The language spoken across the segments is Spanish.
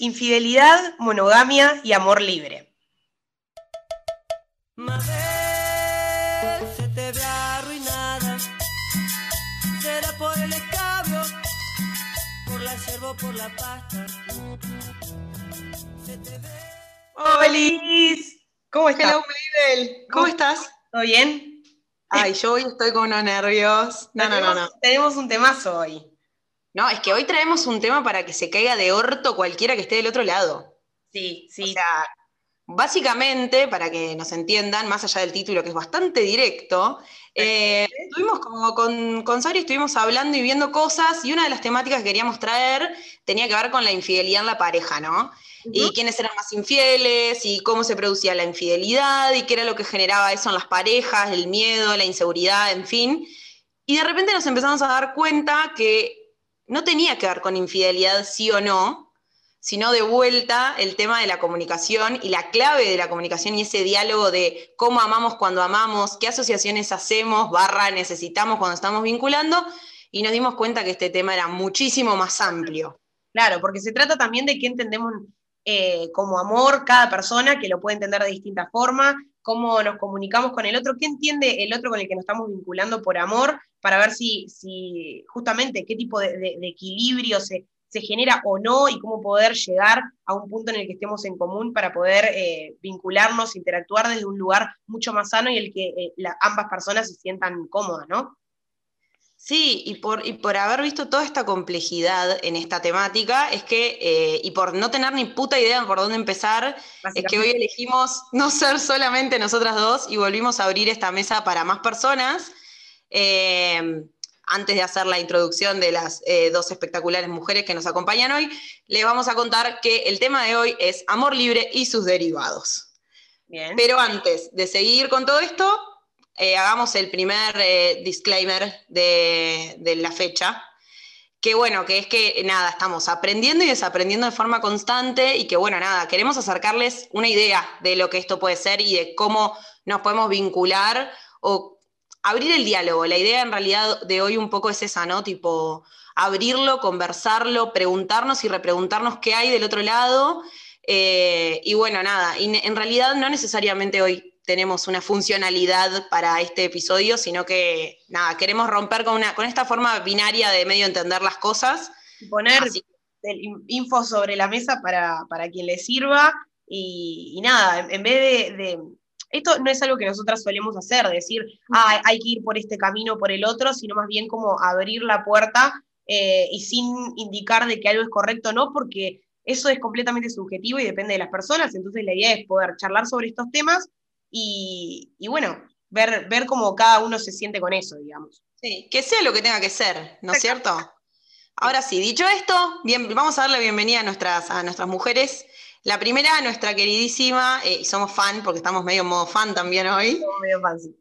Infidelidad, monogamia y amor libre. se te ve arruinada. Será por el escabio, por la yerba, por la pasta. Se te ve. ¡Hola! ¿Cómo estás? Hello, Mabel. ¿Cómo estás? ¿Todo bien? Ay, yo hoy estoy con unos nervios. No, no, no, no. Tenemos un temazo hoy. No, es que hoy traemos un tema para que se caiga de orto cualquiera que esté del otro lado. Sí, sí. O sea, básicamente, para que nos entiendan, más allá del título que es bastante directo, eh, estuvimos como con, con Sabri, estuvimos hablando y viendo cosas, y una de las temáticas que queríamos traer tenía que ver con la infidelidad en la pareja, ¿no? Y quiénes eran más infieles, y cómo se producía la infidelidad, y qué era lo que generaba eso en las parejas, el miedo, la inseguridad, en fin. Y de repente nos empezamos a dar cuenta que no tenía que ver con infidelidad sí o no, sino de vuelta el tema de la comunicación y la clave de la comunicación y ese diálogo de cómo amamos cuando amamos, qué asociaciones hacemos, barra necesitamos cuando estamos vinculando, y nos dimos cuenta que este tema era muchísimo más amplio. Claro, porque se trata también de qué entendemos eh, como amor cada persona, que lo puede entender de distinta forma, cómo nos comunicamos con el otro, qué entiende el otro con el que nos estamos vinculando por amor, para ver si, si justamente qué tipo de, equilibrio se, genera o no y cómo poder llegar a un punto en el que estemos en común para poder eh, vincularnos, interactuar desde un lugar mucho más sano y el que eh, ambas personas se sientan cómodas, ¿no? Sí, y por, y por haber visto toda esta complejidad en esta temática, es que, eh, y por no tener ni puta idea por dónde empezar, es que hoy elegimos no ser solamente nosotras dos y volvimos a abrir esta mesa para más personas. Eh, antes de hacer la introducción de las eh, dos espectaculares mujeres que nos acompañan hoy, les vamos a contar que el tema de hoy es amor libre y sus derivados. Bien. Pero antes de seguir con todo esto, eh, hagamos el primer eh, disclaimer de, la fecha, que bueno, que es que nada, estamos aprendiendo y desaprendiendo de forma constante y que bueno, nada, queremos acercarles una idea de lo que esto puede ser y de cómo nos podemos vincular o abrir el diálogo. La idea en realidad de hoy un poco es esa, ¿no? Tipo, abrirlo, conversarlo, preguntarnos y repreguntarnos qué hay del otro lado. Eh, y bueno, nada, y en realidad no necesariamente hoy tenemos una funcionalidad para este episodio, sino que nada, queremos romper con, una, con esta forma binaria de medio entender las cosas. Poner info sobre la mesa para, quien le sirva y, nada, en, vez de, Esto no es algo que nosotras solemos hacer, decir, ah, hay que ir por este camino o por el otro, sino más bien como abrir la puerta eh, y sin indicar de que algo es correcto o no, porque eso es completamente subjetivo y depende de las personas, entonces la idea es poder charlar sobre estos temas y, bueno, ver, ver cómo cada uno se siente con eso, digamos. Sí, que sea lo que tenga que ser, ¿no es cierto? Ahora sí, dicho esto, bien, vamos a darle bienvenida a nuestras, a nuestras mujeres. La primera, nuestra queridísima, eh, y somos fan, porque estamos medio en modo fan también hoy. Somos medio fan, sí.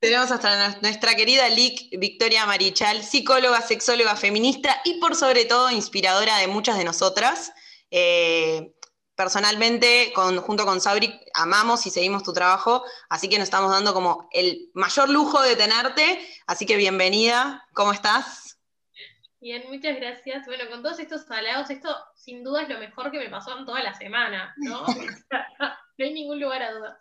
Tenemos hasta nuestra querida Lick Victoria Marichal, psicóloga, sexóloga, feminista y por sobre todo inspiradora de muchas de nosotras. Eh, personalmente, junto con Sabri, amamos y seguimos tu trabajo, así que nos estamos dando como el mayor lujo de tenerte, así que bienvenida, ¿cómo estás? Bien, muchas gracias. Bueno, con todos estos halagos, esto sin duda es lo mejor que me pasó en toda la semana, ¿no? no hay ningún lugar a dudas.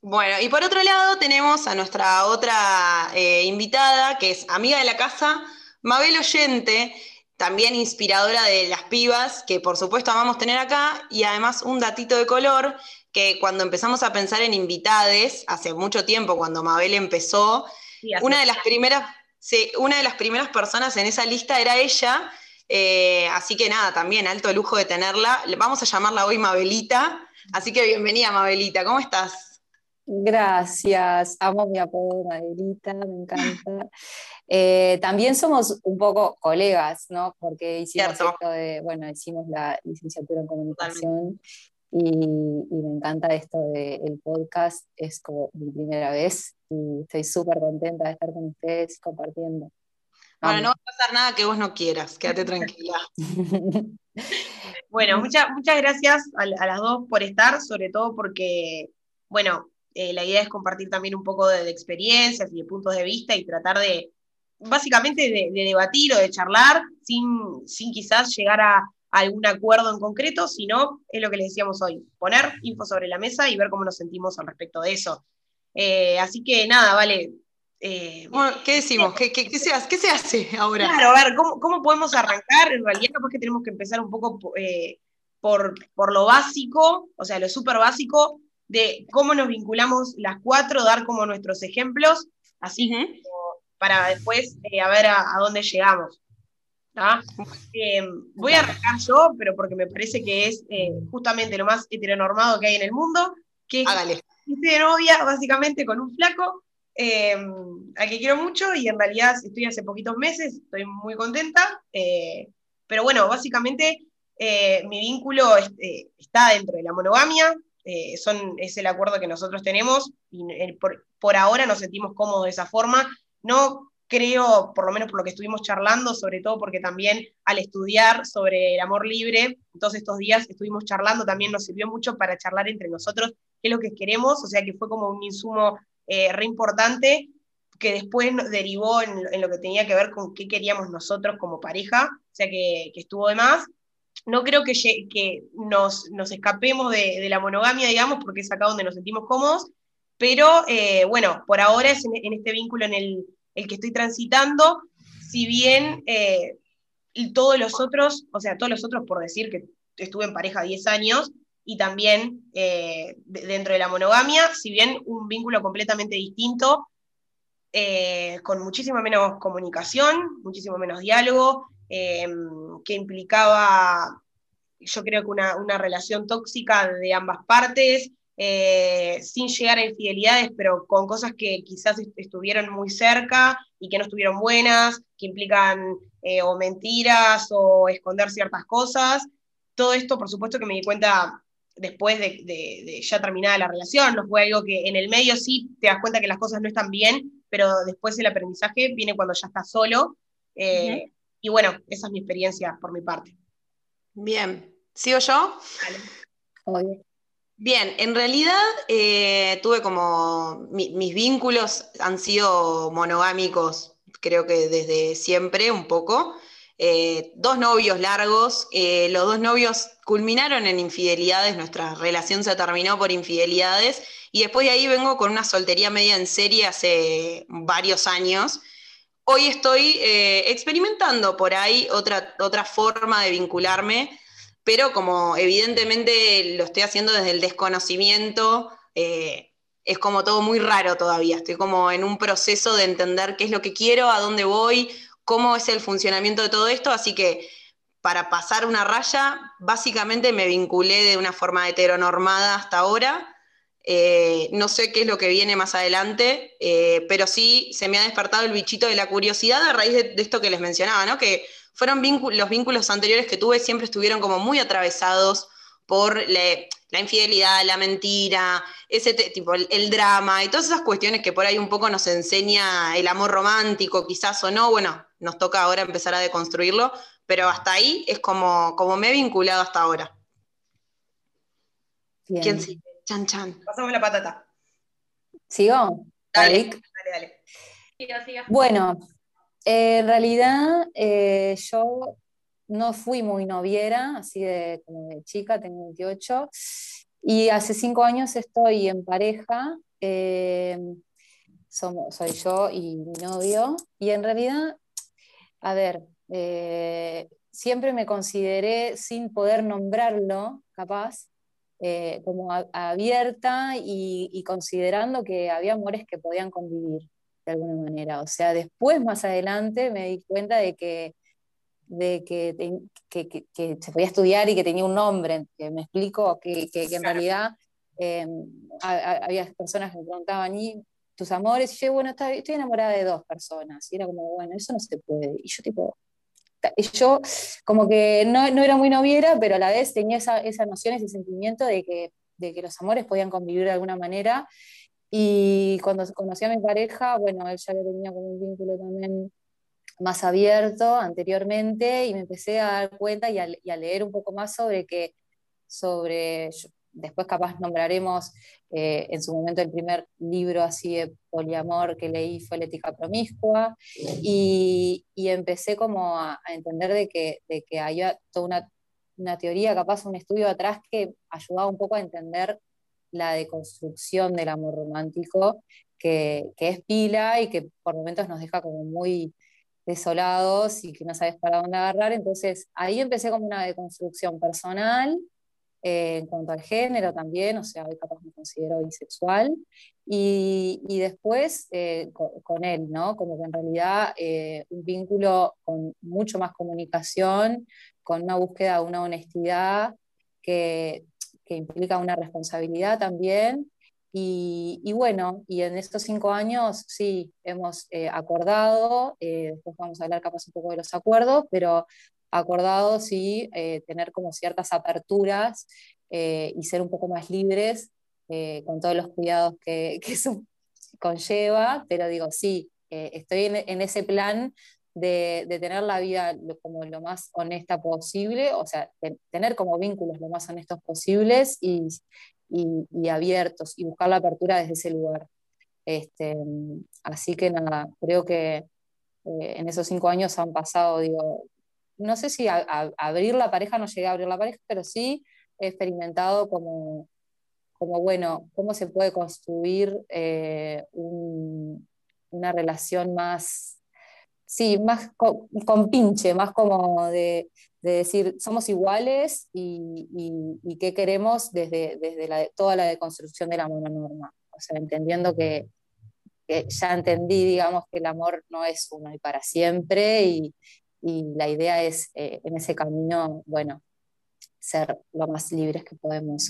Bueno, y por otro lado tenemos a nuestra otra eh, invitada, que es amiga de la casa, Mabel Oyente, también inspiradora de las pibas, que por supuesto amamos tener acá, y además un datito de color, que cuando empezamos a pensar en invitades, hace mucho tiempo, cuando Mabel empezó, una, de las primeras, una de las primeras personas en esa lista era ella, eh, así que nada, también alto lujo de tenerla. Vamos a llamarla hoy Mabelita, así que bienvenida Mabelita, ¿cómo estás? Gracias, amo mi apodo Mabelita, me encanta. Eh, también somos un poco colegas, ¿no? Porque hicimos esto de, bueno, hicimos la licenciatura en comunicación y, me encanta esto del podcast, es como mi primera vez y estoy súper contenta de estar con ustedes compartiendo. Bueno, no va a pasar nada que vos no quieras, quédate tranquila. bueno, muchas muchas gracias a, las dos por estar, sobre todo porque, bueno, eh, la idea es compartir también un poco de, experiencias y de puntos de vista y tratar de, básicamente de, debatir o de charlar sin, sin quizás llegar a, algún acuerdo en concreto, sino es lo que les decíamos hoy, poner info sobre la mesa y ver cómo nos sentimos al respecto de eso. Eh, así que nada, vale. Eh, ¿Qué decimos? ¿Qué, se hace, ahora? Claro, a ver, ¿cómo, podemos arrancar? En realidad, capaz que tenemos que empezar un poco eh, por, por lo básico, o sea, lo súper básico, de cómo nos vinculamos las cuatro, dar como nuestros ejemplos, así para después a ver a, dónde llegamos. Voy a arrancar yo, pero porque me parece que es justamente lo más heteronormado que hay en el mundo, que es estoy de novia básicamente con un flaco em, al que quiero mucho y en realidad estoy hace poquitos meses, estoy muy contenta, eh, pero bueno, básicamente eh, mi vínculo eh, está dentro de la monogamia, son, es el acuerdo que nosotros tenemos y por, por, ahora nos sentimos cómodos de esa forma. No creo, por lo menos por lo que estuvimos charlando, sobre todo porque también al estudiar sobre el amor libre, todos estos días estuvimos charlando, también nos sirvió mucho para charlar entre nosotros qué es lo que queremos, o sea que fue como un insumo eh, re importante que después derivó en, lo que tenía que ver con qué queríamos nosotros como pareja, o sea que, estuvo de más. No creo que, que nos, nos escapemos de, la monogamia, digamos, porque es acá donde nos sentimos cómodos, pero eh, bueno, por ahora es en, este vínculo en el, el, que estoy transitando, si bien eh, todos los otros, o sea, todos los otros por decir que estuve en pareja 10 años, y también eh, dentro de la monogamia, si bien un vínculo completamente distinto, eh, con muchísima menos comunicación, muchísimo menos diálogo, que implicaba, yo creo que una relación tóxica de ambas partes, eh, sin llegar a infidelidades, pero con cosas que quizás estuvieron muy cerca y que no estuvieron buenas, que implican o mentiras o esconder ciertas cosas. Todo esto, por supuesto, que me di cuenta después de, ya terminada la relación, no fue algo que en el medio sí te das cuenta que las cosas no están bien, pero después el aprendizaje viene cuando ya estás solo. Eh, y bueno, esa es mi experiencia por mi parte. Bien, ¿sigo yo? Bien, en realidad eh, tuve como, mis vínculos han sido monogámicos, creo que desde siempre un poco. Eh, dos novios largos, eh, los dos novios culminaron en infidelidades, nuestra relación se terminó por infidelidades y después de ahí vengo con una soltería media en serie hace varios años. Hoy estoy experimentando por ahí otra, otra forma de vincularme, pero como evidentemente lo estoy haciendo desde el desconocimiento, es como todo muy raro todavía. Estoy como en un proceso de entender qué es lo que quiero, a dónde voy, cómo es el funcionamiento de todo esto, así que para pasar una raya, básicamente me vinculé de una forma heteronormada hasta ahora. Eh, no sé qué es lo que viene más adelante, eh, pero sí se me ha despertado el bichito de la curiosidad a raíz de, esto que les mencionaba, ¿no? Que fueron los vínculos anteriores que tuve siempre estuvieron como muy atravesados por la infidelidad, la mentira, ese tipo, el, drama y todas esas cuestiones que por ahí un poco nos enseña el amor romántico, quizás o no, bueno, nos toca ahora empezar a deconstruirlo, pero hasta ahí es como, como me he vinculado hasta ahora. ¿Quién sigue? Chan Chan. Pasamos la patata. ¿Sigo? Dale, dale, dale. Bueno, en realidad eh, yo no fui muy noviera, así de, como de chica, tengo 28, y hace cinco años estoy en pareja, eh, soy yo y mi novio, y en realidad, a ver, eh, siempre me consideré, sin poder nombrarlo, capaz, eh, como abierta y, considerando que había amores que podían convivir de alguna manera. O sea, después, más adelante, me di cuenta de que de que, que, se podía estudiar y que tenía un nombre, que me explico, que, en realidad em, había personas que me preguntaban, ¿y tus amores? Y yo, bueno, estoy, enamorada de dos personas. Y era como, bueno, eso no se puede. Y yo tipo, yo como que no, no, era muy noviera, pero a la vez tenía esa, esa noción, ese sentimiento de que, de que los amores podían convivir de alguna manera. Y cuando conocí a mi pareja, bueno, él ya tenía como un vínculo también más abierto anteriormente y me empecé a dar cuenta y a, leer un poco más sobre que, sobre, después capaz nombraremos eh, en su momento el primer libro así de poliamor que leí fue La ética promiscua. Y, y empecé como a, entender de que, de que había toda una una teoría, capaz un estudio atrás que ayudaba un poco a entender la deconstrucción del amor romántico, que, que, es pila y que por momentos nos deja como muy desolados y que no sabes para dónde agarrar. Entonces ahí empecé como una deconstrucción personal eh, en cuanto al género también, o sea, hoy capaz me considero bisexual. Y, y después eh, con, él, ¿no? Como que en realidad eh, un vínculo con mucho más comunicación, con una búsqueda de una honestidad que, que implica una responsabilidad también. Y, y, bueno, y en estos cinco años sí, hemos acordado, después vamos a hablar capaz un poco de los acuerdos, pero acordado sí eh, tener como ciertas aperturas eh, y ser un poco más libres eh, con todos los cuidados que, que, eso conlleva, pero digo, sí, estoy en, ese plan de, tener la vida como lo más honesta posible, o sea, tener como vínculos lo más honestos posibles y, y, y, abiertos y buscar la apertura desde ese lugar. Este, así que nada, creo que en esos cinco años han pasado, digo, no sé si abrir la pareja, no llegué a abrir la pareja, pero sí he experimentado como, como bueno, cómo se puede construir eh, una relación más, sí, más con, pinche, más como de, decir, somos iguales y, qué queremos desde, desde toda la deconstrucción de la mononorma. O sea, entendiendo que, que ya entendí, digamos, que el amor no es uno y para siempre y, y la idea es eh, en ese camino, bueno, ser lo más libres que podemos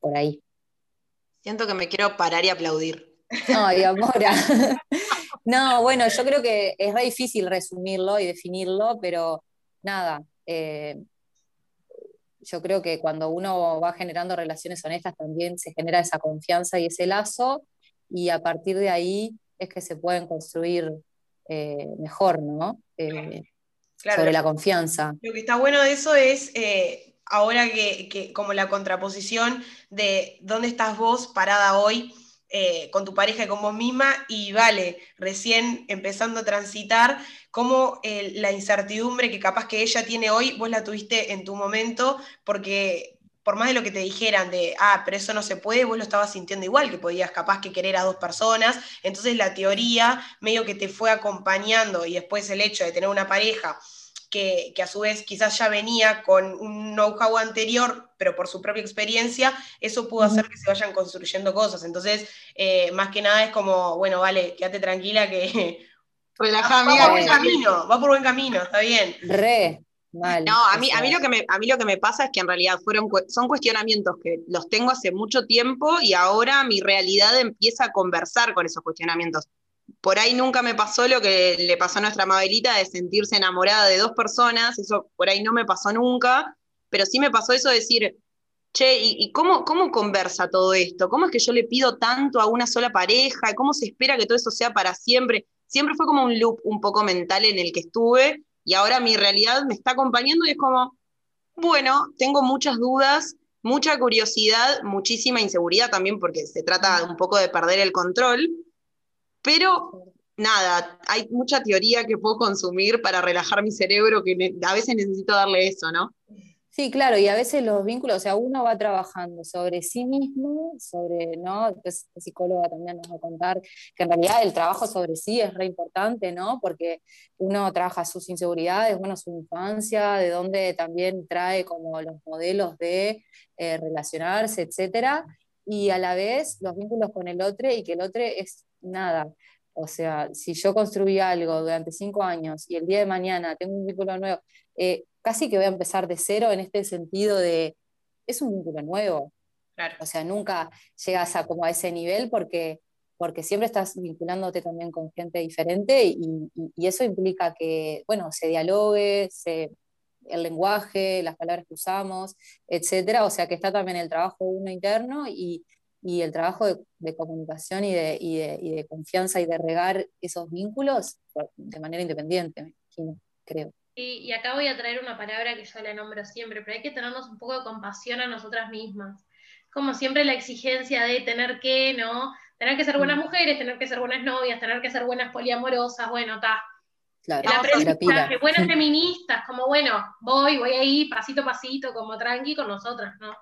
por ahí. Siento que me quiero parar y aplaudir. Ay, Amora. no, bueno, yo creo que es re difícil resumirlo y definirlo, pero nada, eh, yo creo que cuando uno va generando relaciones honestas también se genera esa confianza y ese lazo, y a partir de ahí es que se pueden construir eh, mejor, ¿no? sobre la confianza. Lo que está bueno de eso es eh, ahora que, como la contraposición de dónde estás vos parada hoy eh, con tu pareja y con vos misma y vale, recién empezando a transitar, cómo eh, la incertidumbre que capaz que ella tiene hoy, vos la tuviste en tu momento, porque por más de lo que te dijeran de, ah, pero eso no se puede, vos lo estabas sintiendo igual, que podías capaz que querer a dos personas, entonces la teoría medio que te fue acompañando y después el hecho de tener una pareja que, a su vez quizás ya venía con un know-how anterior, pero por su propia experiencia, eso pudo hacer que se vayan construyendo cosas. Entonces, eh, más que nada es como, bueno, vale, quédate tranquila que... Relajá, va, por buen camino, va por buen camino, está bien. Re, no, a mí, a, mí lo que me, a mí lo que me pasa es que en realidad fueron, son cuestionamientos que los tengo hace mucho tiempo y ahora mi realidad empieza a conversar con esos cuestionamientos. Por ahí nunca me pasó lo que le pasó a nuestra Mabelita de sentirse enamorada de dos personas, eso por ahí no me pasó nunca, pero sí me pasó eso de decir, che, ¿y, cómo, cómo conversa todo esto? ¿Cómo es que yo le pido tanto a una sola pareja? ¿Cómo se espera que todo eso sea para siempre? Siempre fue como un loop un poco mental en el que estuve y ahora mi realidad me está acompañando y es como, bueno, tengo muchas dudas, mucha curiosidad, muchísima inseguridad también porque se trata un poco de perder el control, pero nada, hay mucha teoría que puedo consumir para relajar mi cerebro que a veces necesito darle eso, ¿no? Sí, claro, y a veces los vínculos, o sea, uno va trabajando sobre sí mismo, sobre, ¿no? Después la psicóloga también nos va a contar que en realidad el trabajo sobre sí es re importante, ¿no? Porque uno trabaja sus inseguridades, bueno, su infancia, de dónde también trae como los modelos de eh, relacionarse, etcétera, y a la vez los vínculos con el otro y que el otro es nada. O sea, si yo construí algo durante cinco años y el día de mañana tengo un vínculo nuevo, eh, casi que voy a empezar de cero en este sentido de, es un vínculo nuevo. O sea, nunca llegas a como a ese nivel porque, porque siempre estás vinculándote también con gente diferente y, eso implica que, bueno, se dialogue, se, el lenguaje, las palabras que usamos, etcétera. O sea, que está también el trabajo uno interno y, el trabajo de, comunicación y de, y de, confianza y de regar esos vínculos de manera independiente, me imagino, creo. Y, acá voy a traer una palabra que yo la nombro siempre, pero hay que tenernos un poco de compasión a nosotras mismas. Como siempre la exigencia de tener que, ¿no? Tener que ser buenas mm. mujeres, tener que ser buenas novias, tener que ser buenas poliamorosas, bueno, está. Claro, La que buenas feministas, como bueno, voy, voy ahí, pasito a pasito, como tranqui con nosotras, ¿no?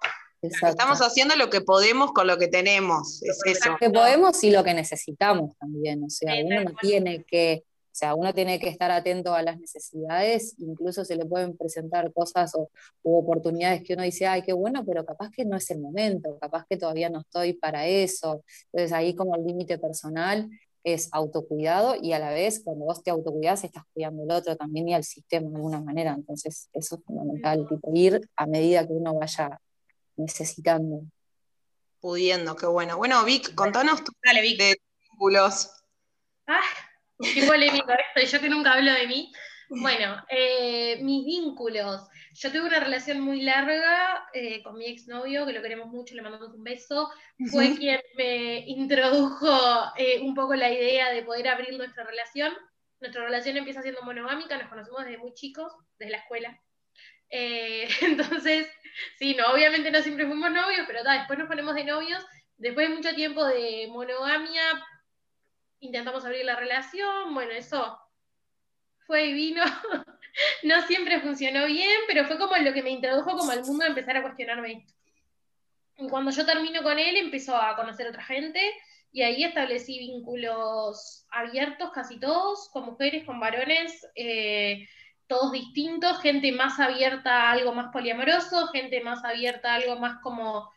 Exacto. Estamos haciendo lo que podemos con lo que tenemos, es eso. Lo que podemos y lo que necesitamos también. O sea, Sí, uno no tiene que, o sea, uno tiene que estar atento a las necesidades, incluso se le pueden presentar cosas o u oportunidades que uno dice, ay, qué bueno, pero capaz que no es el momento, capaz que todavía no estoy para eso. Entonces ahí como el límite personal es autocuidado y a la vez cuando vos te autocuidás estás cuidando al otro también y al sistema de alguna manera. Entonces eso es fundamental, tipo ir a medida que uno vaya necesitando. Pudiendo, qué bueno. Bueno, Vic, contanos tus Dale, Vic. de vínculos. Ah, qué polémico esto, y yo que nunca hablo de mí. Bueno, eh, mis vínculos. Yo tuve una relación muy larga eh, con mi exnovio, que lo queremos mucho, le mandamos un beso. Fue quien me introdujo eh, un poco la idea de poder abrir nuestra relación. Nuestra relación empieza siendo monogámica, nos conocemos desde muy chicos, desde la escuela. Eh, entonces, sí, no, obviamente no siempre fuimos novios, pero ta, después nos ponemos de novios. Después de mucho tiempo de monogamia, intentamos abrir la relación, bueno, eso fue y vino. no siempre funcionó bien, pero fue como lo que me introdujo como al mundo a empezar a cuestionarme esto. Y cuando yo termino con él, empezó a conocer otra gente y ahí establecí vínculos abiertos, casi todos, con mujeres, con varones, eh, todos distintos, gente más abierta a algo más poliamoroso, gente más abierta a algo más como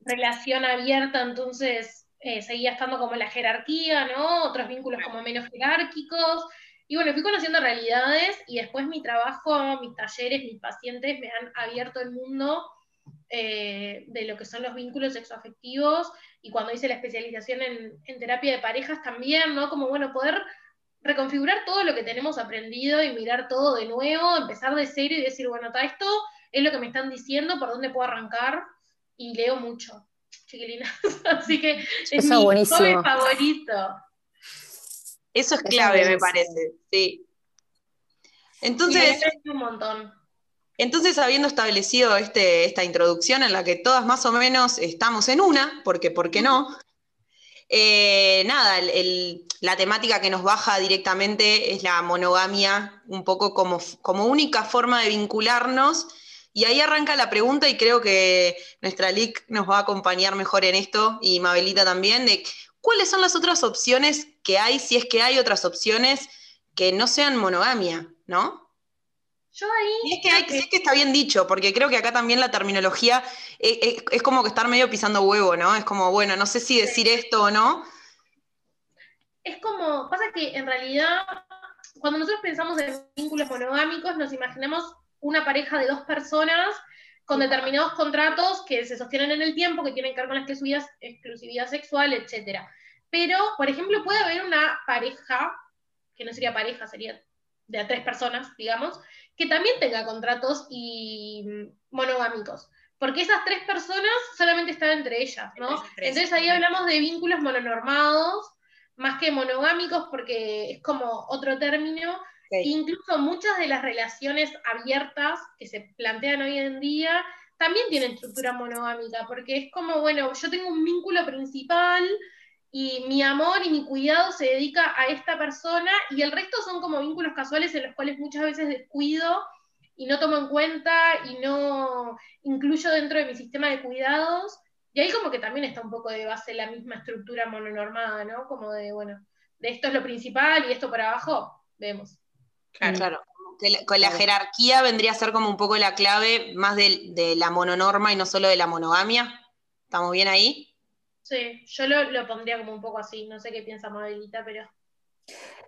relación abierta, entonces eh, seguía estando como la jerarquía, ¿no? Otros vínculos como menos jerárquicos. Y bueno, fui conociendo realidades y después mi trabajo, mis talleres, mis pacientes me han abierto el mundo eh, de lo que son los vínculos sexoafectivos y cuando hice la especialización en, en, terapia de parejas también, ¿no? Como, bueno, poder reconfigurar todo lo que tenemos aprendido y mirar todo de nuevo, empezar de cero y decir, bueno, ta, esto es lo que me están diciendo, por dónde puedo arrancar y leo mucho, chiquilinas. Así que es Eso mi buenísimo. hobby favorito. Eso es Eso clave, es me parece, sí. Entonces, un montón. entonces habiendo establecido este, esta introducción en la que todas más o menos estamos en una, porque ¿por qué no? Eh, nada, el- el- la temática que nos baja directamente es la monogamia, un poco como, como única forma de vincularnos. Y ahí arranca la pregunta, y creo que nuestra LIC nos va a acompañar mejor en esto, y Mabelita también, de cuáles son las otras opciones que hay, si es que hay otras opciones que no sean monogamia, ¿no? Yo ahí. Y es que, hay, creo sí es que está bien dicho, porque creo que acá también la terminología es, es- es como que estar medio pisando huevo, ¿no? Es como, bueno, no sé si decir esto o no. es como, pasa que en realidad, cuando nosotros pensamos en vínculos monogámicos, nos imaginamos una pareja de dos personas con determinados contratos que se sostienen en el tiempo, que tienen que ver con la exclusividad, exclusividad sexual, etc. Pero, por ejemplo, puede haber una pareja, que no sería pareja, sería de a tres personas, digamos, que también tenga contratos y mm, monogámicos. Porque esas tres personas solamente están entre ellas, ¿no? Entonces ahí hablamos de vínculos mononormados, más que monogámicos, porque es como otro término. Incluso muchas de las relaciones abiertas que se plantean hoy en día también tienen estructura monogámica, porque es como, bueno, yo tengo un vínculo principal y mi amor y mi cuidado se dedica a esta persona y el resto son como vínculos casuales en los cuales muchas veces descuido y no tomo en cuenta y no incluyo dentro de mi sistema de cuidados. Y ahí como que también está un poco de base la misma estructura mononormada, ¿no? Como de, bueno, de esto es lo principal y esto por abajo, vemos. Claro, claro. Que la- con la jerarquía vendría a ser como un poco la clave más de, de la mononorma y no solo de la monogamia. ¿Estamos bien ahí? Sí, yo lo, lo pondría como un poco así, no sé qué piensa Mabelita, pero...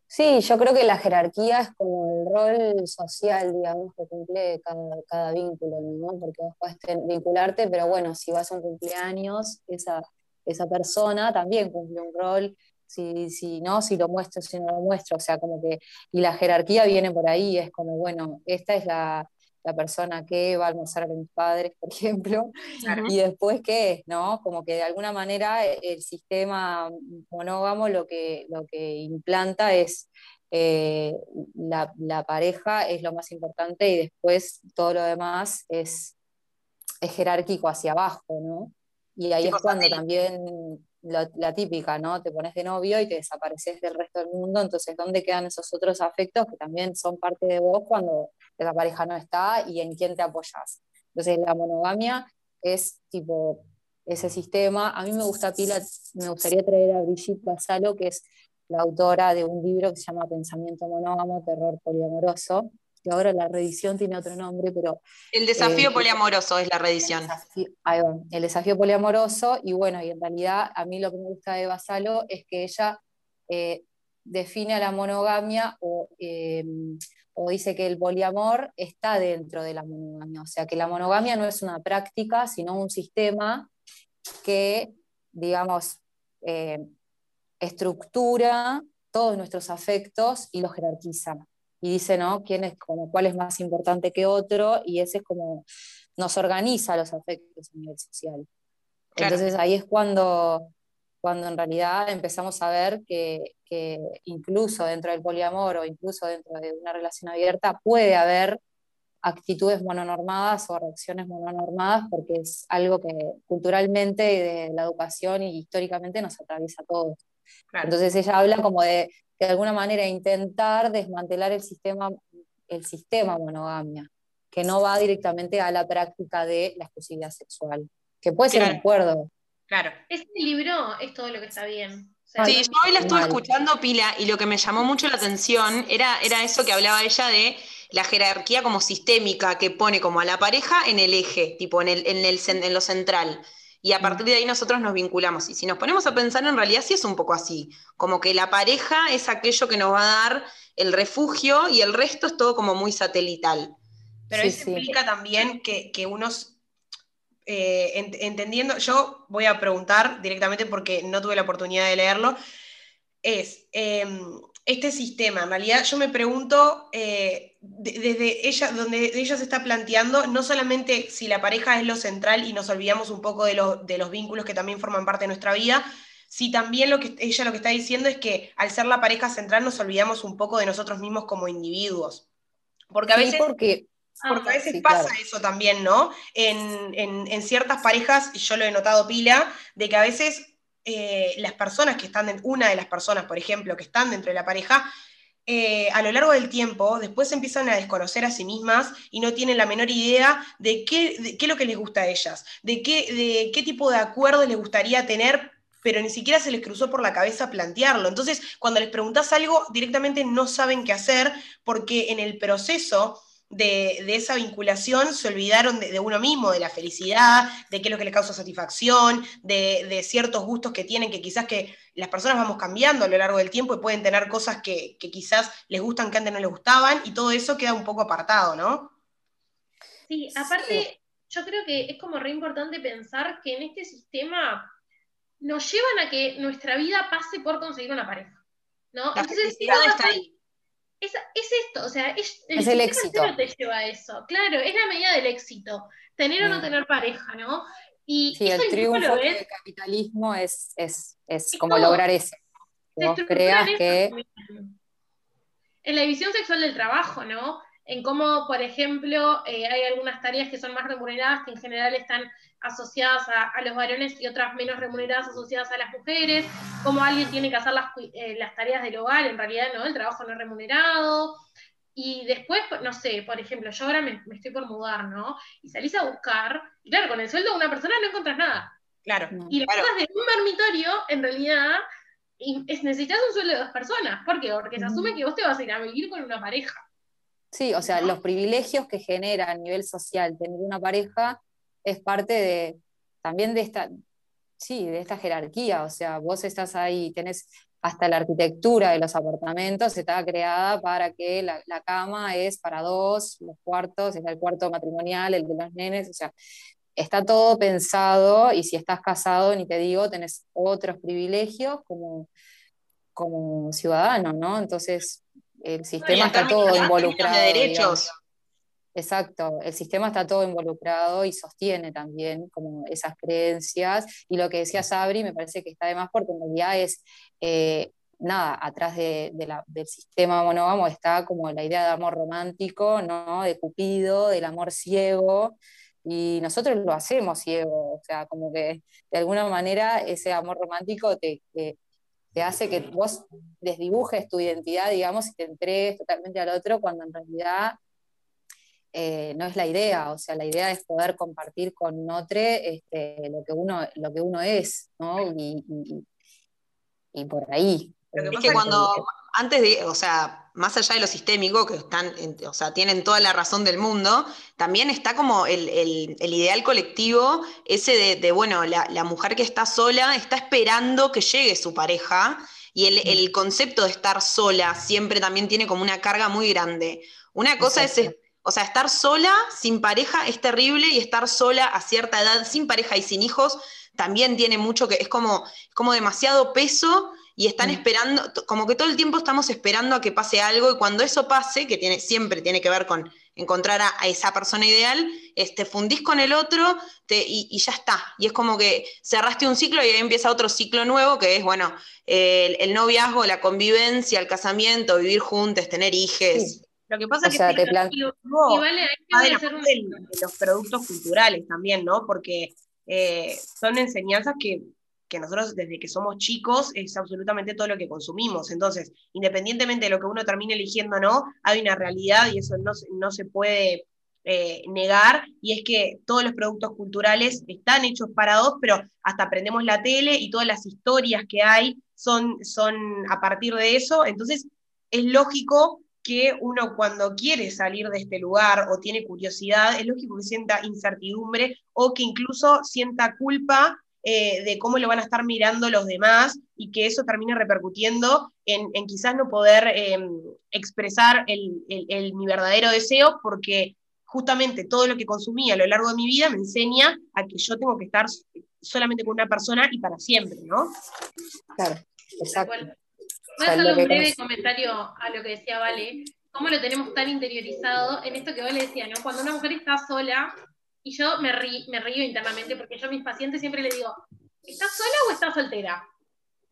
Sí, yo creo que la jerarquía es como el rol social, digamos, que cumple cada, cada vínculo, ¿no? Porque vos podés ten- vincularte, pero bueno, si vas a un cumpleaños, esa, esa persona también cumple un rol, si, si no, si lo muestro, si no lo muestro, o sea, como que, y la jerarquía viene por ahí, es como, bueno, esta es la, la persona que va a almorzar con mis padres, por ejemplo, Claro. y después qué es, ¿no? Como que de alguna manera eh, el sistema monógamo lo que, lo que implanta es eh, la, la pareja es lo más importante y después todo lo demás es, es jerárquico hacia abajo, ¿no? Y ahí es cuando también la típica, ¿no? Te pones de novio y te desapareces del resto del mundo, entonces, ¿dónde quedan esos otros afectos que también son parte de vos cuando la pareja no está y en quién te apoyas? Entonces, la monogamia es tipo ese sistema. A mí me gusta pila, me gustaría traer a Brigitte Basalo, que es la autora de un libro que se llama Pensamiento monógamo, terror poliamoroso, que ahora la reedición tiene otro nombre, pero... El desafío eh, poliamoroso es la reedición. va, el desafío poliamoroso, y bueno, y en realidad a mí lo que me gusta de Basalo es que ella eh, define a la monogamia em, o, dice que el poliamor está dentro de la monogamia, o sea que la monogamia no es una práctica, sino un sistema que, digamos, eh, estructura todos nuestros afectos y los jerarquiza y dice, ¿no? ¿Quién es como cuál es más importante que otro? Y ese es como nos organiza los afectos a nivel social. Entonces ahí es cuando, cuando en realidad empezamos a ver que, que, incluso dentro del poliamor o incluso dentro de una relación abierta puede haber actitudes mononormadas o reacciones mononormadas porque es algo que culturalmente de la educación y históricamente nos atraviesa a todos. Entonces ella habla como de de alguna manera intentar desmantelar el sistema, el sistema monogamia, que no va directamente a la práctica de la exclusividad sexual, que puede ser un acuerdo. Claro. Este libro es todo lo que está bien. sí, yo hoy la estuve escuchando pila y lo que me llamó mucho la atención era, era eso que hablaba ella de la jerarquía como sistémica que pone como a la pareja en el eje, tipo en, el, en, el, en lo central y a partir de ahí nosotros nos vinculamos. Y si nos ponemos a pensar, en realidad sí es un poco así, como que la pareja es aquello que nos va a dar el refugio y el resto es todo como muy satelital. Pero eso implica también que, unos, eh, entendiendo, yo voy a preguntar directamente porque no tuve la oportunidad de leerlo, es... Em, este sistema. En realidad yo me pregunto, eh, desde ella, donde ella se está planteando, no solamente si la pareja es lo central y nos olvidamos un poco de, de los vínculos que también forman parte de nuestra vida, si también lo que ella lo que está diciendo es que al ser la pareja central nos olvidamos un poco de nosotros mismos como individuos. Porque a veces... porque... Porque a veces pasa eso también, ¿no? En, en ciertas parejas, y yo lo he notado pila, de que a veces eh, las personas que están, en, una de las personas, por ejemplo, que están dentro de la pareja, eh, a lo largo del tiempo, después empiezan a desconocer a sí mismas y no tienen la menor idea de qué, qué es lo que les gusta a ellas, de qué, de qué tipo de acuerdos les gustaría tener, pero ni siquiera se les cruzó por la cabeza plantearlo. Entonces, cuando les preguntas algo, directamente no saben qué hacer porque en el proceso de, esa vinculación se olvidaron de, uno mismo, de la felicidad, de qué es lo que le causa satisfacción, de, ciertos gustos que tienen, que quizás que las personas vamos cambiando a lo largo del tiempo y pueden tener cosas que, quizás les gustan que antes no les gustaban, y todo eso queda un poco apartado, ¿no? Sí, aparte, yo creo que es como re importante pensar que en este sistema nos llevan a que nuestra vida pase por conseguir una pareja. ¿no? La felicidad está ahí es, esto, o sea, es, el, éxito. te lleva a eso. Claro, es la medida del éxito, tener o no mm. tener pareja, ¿no? Y sí, el triunfo del capitalismo es, es, como lograr eso. Vos creas que... En la división sexual del trabajo, ¿no? En cómo, por ejemplo, eh, hay algunas tareas que son más remuneradas, que en general están asociadas a, los varones y otras menos remuneradas asociadas a las mujeres, cómo alguien tiene que hacer las, eh, las tareas del hogar, en realidad no, el trabajo no remunerado. Y después, no sé, por ejemplo, yo ahora me, estoy por mudar, ¿no? Y salís a buscar, y claro, con el sueldo de una persona no encuentras nada. Claro. Y lo claro. de un dormitorio, en realidad, es, necesitas un sueldo de dos personas. ¿Por qué? Porque se asume que vos te vas a ir a vivir con una pareja. Sí, o sea, los privilegios que genera a nivel social tener una pareja es parte de también de esta, sí, de esta jerarquía. O sea, vos estás ahí, tenés hasta la arquitectura de los apartamentos está creada para que la, cama es para dos, los cuartos, está el cuarto matrimonial, el de los nenes, o sea, está todo pensado y si estás casado, ni te digo, tenés otros privilegios como, como ciudadano, ¿no? Entonces, el sistema está todo involucrado. De derechos. Exacto, el sistema está todo involucrado y sostiene también como esas creencias. Y lo que decía Sabri me parece que está de más porque en realidad es, eh, nada, atrás de, del sistema monógamo está como la idea de amor romántico, ¿no? de Cupido, del amor ciego, y nosotros lo hacemos ciego, o sea, como que de alguna manera ese amor romántico te, te, hace que vos desdibujes tu identidad, digamos, y te entregues totalmente al otro, cuando en realidad eh, no es la idea, o sea, la idea es poder compartir con otro este, lo, que uno, lo que uno es, ¿no? Y, y, por ahí. Lo que es que cuando, antes de, o sea, más allá de lo sistémico, que están, o sea, tienen toda la razón del mundo, también está como el, ideal colectivo, ese de, bueno, la, mujer que está sola está esperando que llegue su pareja, y el, concepto de estar sola siempre también tiene como una carga muy grande. Una cosa es, o sea, estar sola sin pareja es terrible, y estar sola a cierta edad sin pareja y sin hijos también tiene mucho que, es como, como demasiado peso y están mm. esperando, como que todo el tiempo estamos esperando a que pase algo y cuando eso pase, que tiene, siempre tiene que ver con encontrar a, esa persona ideal, este, fundís con el otro y, ya está. Y es como que cerraste un ciclo y ahí empieza otro ciclo nuevo que es, bueno, el, noviazgo, la convivencia, el casamiento, vivir juntos, tener hijos. Lo que pasa es que te vale, de, los productos culturales también, ¿no? Porque eh, son enseñanzas que que nosotros desde que somos chicos es absolutamente todo lo que consumimos. Entonces, independientemente de lo que uno termine eligiendo o no, hay una realidad y eso no, no se puede eh, negar, y es que todos los productos culturales están hechos para dos, pero hasta aprendemos la tele y todas las historias que hay son, son a partir de eso. Entonces, es lógico que uno cuando quiere salir de este lugar o tiene curiosidad, es lógico que sienta incertidumbre o que incluso sienta culpa eh, de cómo lo van a estar mirando los demás y que eso termine repercutiendo en, quizás no poder em, expresar mi verdadero deseo porque justamente todo lo que consumí a lo largo de mi vida me enseña a que yo tengo que estar solamente con una persona y para siempre, ¿no? Claro, exacto. Voy a hacer un breve comentario a lo que decía Vale. ¿Cómo lo tenemos tan interiorizado en esto que Vale decía, ¿no? Cuando una mujer está sola, y yo me, me río internamente porque yo a mis pacientes siempre les digo, ¿estás sola o estás soltera?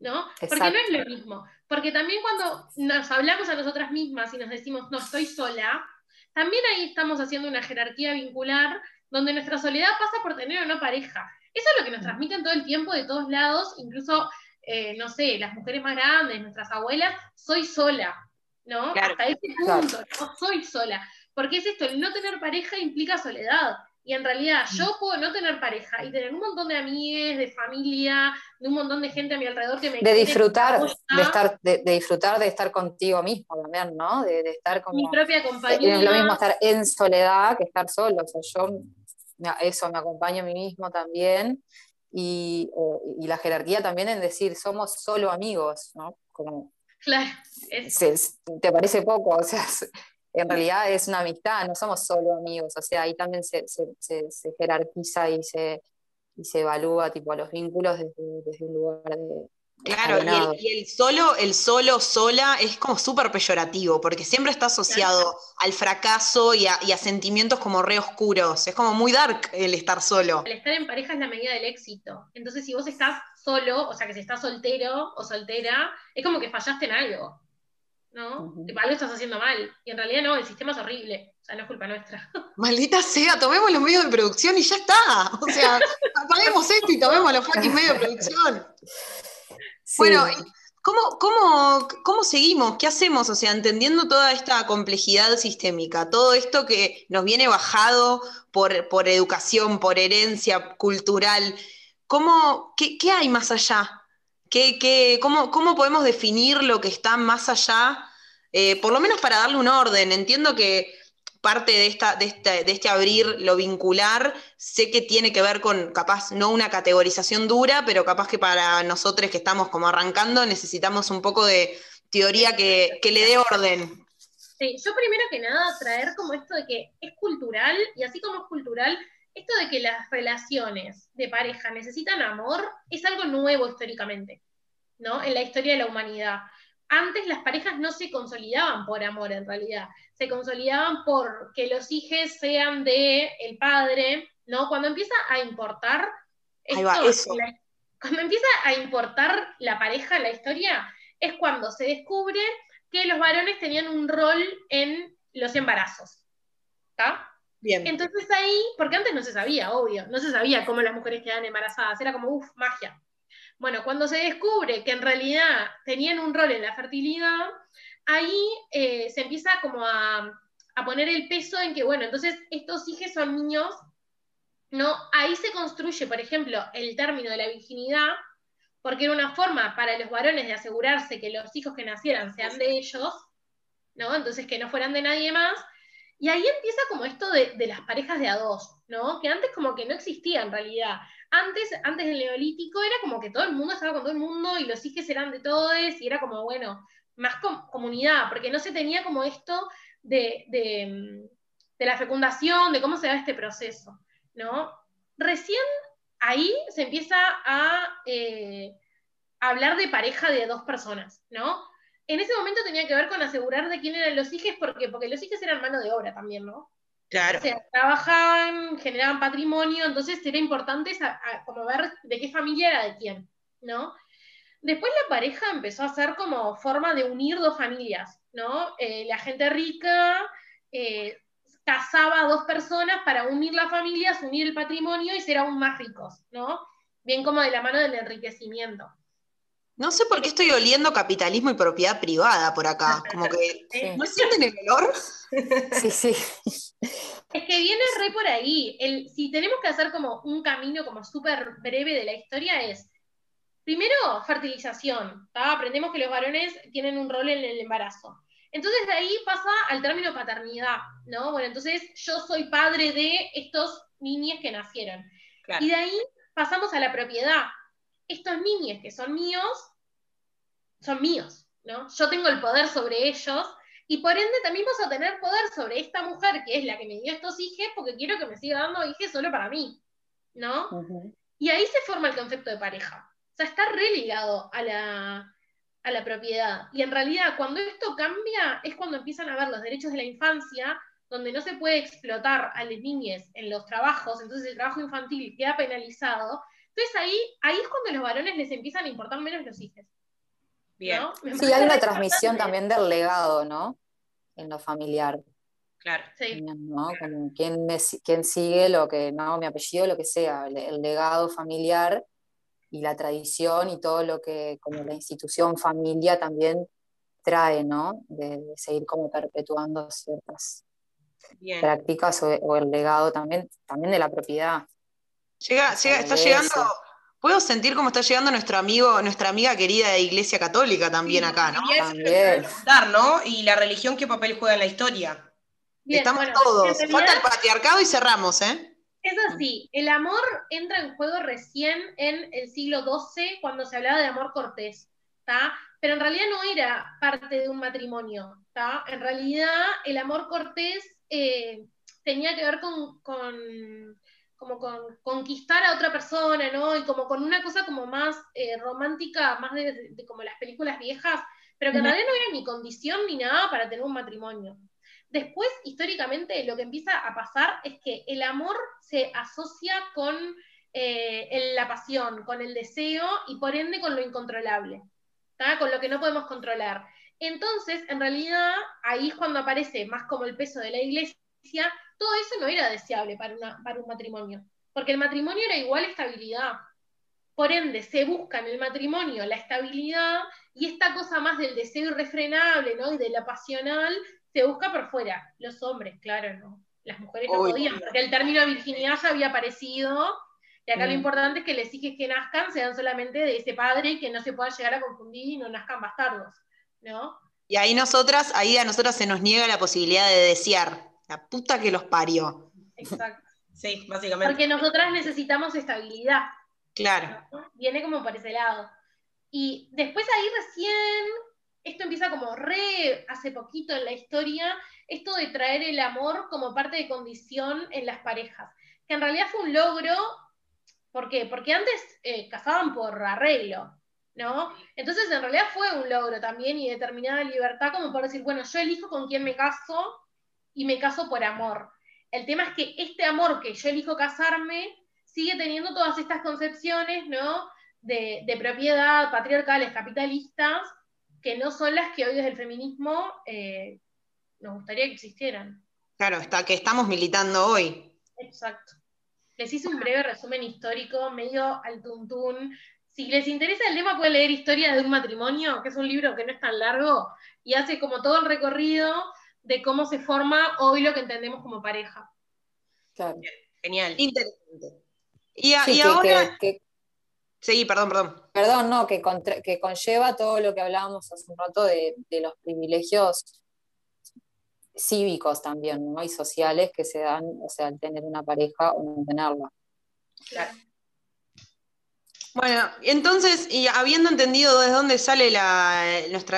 ¿No? Porque no es lo mismo. Porque también cuando nos hablamos a nosotras mismas y nos decimos, no estoy sola, también ahí estamos haciendo una jerarquía vincular donde nuestra soledad pasa por tener una pareja. Eso es lo que nos transmiten todo el tiempo de todos lados, incluso, eh, no sé, las mujeres más grandes, nuestras abuelas, soy sola, ¿no? Hasta ese punto, no soy sola. Porque es esto, el no tener pareja implica soledad. Y en realidad yo mm. puedo no tener pareja y tener un montón de amigues, de familia, de un montón de gente a mi alrededor que me de disfrutar de estar de, disfrutar de estar contigo mismo también, ¿no? De, estar como mi propia compañía. Es lo mismo estar en soledad que estar solo. O sea, yo eso me acompaña a mí mismo también y, y la jerarquía también en decir somos solo amigos, ¿no? Como Claro. ¿Te parece poco? O sea, en realidad es una amistad, no somos solo amigos, o sea, ahí también se, jerarquiza y se, se evalúa tipo, los vínculos desde, un lugar de... Claro, y el, solo, el solo, sola es como súper peyorativo, porque siempre está asociado al fracaso y a, sentimientos como re oscuros. Es como muy dark el estar solo. El estar en pareja es la medida del éxito. Entonces, si vos estás solo, o sea, que si estás soltero o soltera, es como que fallaste en algo. ¿No? algo estás haciendo mal. Y en realidad no, el sistema es horrible. O sea, no es culpa nuestra. Maldita sea, tomemos los medios de producción y ya está. O sea, apaguemos esto y tomemos los fucking medios de producción. Bueno, ¿cómo, cómo, cómo seguimos? ¿Qué hacemos? O sea, entendiendo toda esta complejidad sistémica, todo esto que nos viene bajado por, por educación, por herencia cultural, ¿cómo, qué, qué hay más allá? ¿Qué, cómo, cómo, podemos definir lo que está más allá? Eh, por lo menos para darle un orden. Entiendo que parte de, esta, de, este, de este abrir lo vincular, sé que tiene que ver con, capaz, no una categorización dura, pero capaz que para nosotros que estamos como arrancando necesitamos un poco de teoría que, que le dé orden. Sí, yo primero que nada traer como esto de que es cultural, y así como es cultural, esto de que las relaciones de pareja necesitan amor es algo nuevo históricamente, ¿no? En la historia de la humanidad. Antes las parejas no se consolidaban por amor en realidad, se consolidaban por que los hijos sean de el padre, ¿no? Cuando empieza a importar cuando empieza a importar la pareja la historia es cuando se descubre que los varones tenían un rol en los embarazos. ¿Está? Entonces ahí, porque antes no se sabía, obvio, no se sabía cómo las mujeres quedaban embarazadas, era como, uff, magia. Bueno, cuando se descubre que en realidad tenían un rol en la fertilidad, ahí eh, se empieza como a, a, poner el peso en que, bueno, entonces estos hijos son niños, ¿no? Ahí se construye, por ejemplo, el término de la virginidad, porque era una forma para los varones de asegurarse que los hijos que nacieran sean de ellos, ¿no? Entonces que no fueran de nadie más. Y ahí empieza como esto de, las parejas de a dos, ¿no? Que antes como que no existía en realidad. Antes, antes del neolítico era como que todo el mundo estaba con todo el mundo y los hijos eran de todos y era como, bueno, más comunidad, porque no se tenía como esto de, de, la fecundación, de cómo se da este proceso, ¿no? Recién ahí se empieza a eh, hablar de pareja de dos personas, ¿no? En ese momento tenía que ver con asegurar de quién eran los hijos, porque, porque los hijos eran mano de obra también, ¿no? Claro. O sea, trabajaban, generaban patrimonio, entonces era importante como ver de qué familia era de quién, ¿no? Después la pareja empezó a ser como forma de unir dos familias, ¿no? Eh, la gente rica eh, casaba a dos personas para unir las familias, unir el patrimonio y ser aún más ricos, ¿no? Bien como de la mano del enriquecimiento. No sé por qué estoy oliendo capitalismo y propiedad privada por acá. Como que. ¿No sienten el olor? Sí, sí. Es que viene re por ahí. El, si tenemos que hacer como un camino como súper breve de la historia es. Primero, fertilización. Aprendemos que los varones tienen un rol en el embarazo. Entonces de ahí pasa al término paternidad, ¿no? Bueno, entonces yo soy padre de estos niños que nacieron. Y de ahí pasamos a la propiedad. Estos niños que son míos, son míos, ¿no? Yo tengo el poder sobre ellos y por ende también vas a tener poder sobre esta mujer que es la que me dio estos hijos porque quiero que me siga dando hijos solo para mí, ¿no? Y ahí se forma el concepto de pareja. O sea, está religado a la, a la propiedad. Y en realidad, cuando esto cambia, es cuando empiezan a ver los derechos de la infancia, donde no se puede explotar a las niñas en los trabajos, entonces el trabajo infantil queda penalizado. Entonces ahí, ahí es cuando los varones les empiezan a importar menos los hijos. Bien. Sí, hay una transmisión también del legado, ¿no? En lo familiar. Claro. Sí. ¿no? Como quién, quién, sigue lo que, no, mi apellido, lo que sea, el legado familiar y la tradición y todo lo que como la institución familia también trae, ¿no? De, seguir como perpetuando ciertas prácticas o, el legado también, también de la propiedad. Llega, llega, está llegando, puedo sentir cómo está llegando nuestro amigo, nuestra amiga querida de Iglesia Católica también acá, ¿no? También. ¿no? Y la religión, ¿qué papel juega en la historia? Estamos todos. Falta el patriarcado y cerramos, ¿eh? Es así, el amor entra en juego recién en el siglo XII, cuando se hablaba de amor cortés, ¿está? Pero en realidad no era parte de un matrimonio, ¿está? En realidad el amor cortés eh, tenía que ver con, como con conquistar a otra persona, ¿no? Y como con una cosa como más eh, romántica, más de, como las películas viejas, pero que en realidad no era ni condición ni nada para tener un matrimonio. Después, históricamente, lo que empieza a pasar es que el amor se asocia con eh, la pasión, con el deseo y por ende con lo incontrolable, con lo que no podemos controlar. Entonces, en realidad, ahí es cuando aparece más como el peso de la iglesia, todo eso no era deseable para, para un matrimonio, porque el matrimonio era igual estabilidad. Por ende, se busca en el matrimonio la estabilidad y esta cosa más del deseo irrefrenable ¿no? y de la pasional se busca por fuera. Los hombres, claro, no. Las mujeres no podían, porque el término virginidad ya había aparecido. Y acá lo mm. importante es que les hijos que nazcan sean solamente de ese padre y que no se pueda llegar a confundir y no nazcan bastardos, ¿no? Y ahí nosotras, ahí a nosotras se nos niega la posibilidad de desear. La puta que los parió. Exacto. sí, básicamente. Porque nosotras necesitamos estabilidad. Claro. Viene como por ese lado. Y después ahí recién esto empieza como re hace poquito en la historia, esto de traer el amor como parte de condición en las parejas, que en realidad fue un logro, ¿por qué? Porque antes eh, casaban por arreglo, ¿no? Entonces en realidad fue un logro también y determinada libertad como por decir, bueno, yo elijo con quién me caso y me caso por amor. El tema es que este amor que yo elijo casarme sigue teniendo todas estas concepciones, ¿no? De, de propiedad, patriarcales, capitalistas, que no son las que hoy desde el feminismo eh, nos gustaría que existieran. Claro, está, que estamos militando hoy. Exacto. Les hice un breve resumen histórico, medio al tuntún. Si les interesa el tema, pueden leer Historia de un matrimonio, que es un libro que no es tan largo y hace como todo el recorrido de cómo se forma hoy lo que entendemos como pareja. Claro. Genial. Interesante. Y, ahora. Sí, perdón, perdón. Perdón, no, que, que conlleva todo lo que hablábamos hace un rato de, los privilegios cívicos también, ¿no? Y sociales que se dan, o sea, al tener una pareja o no tenerla. Claro. Bueno, entonces, y habiendo entendido desde dónde sale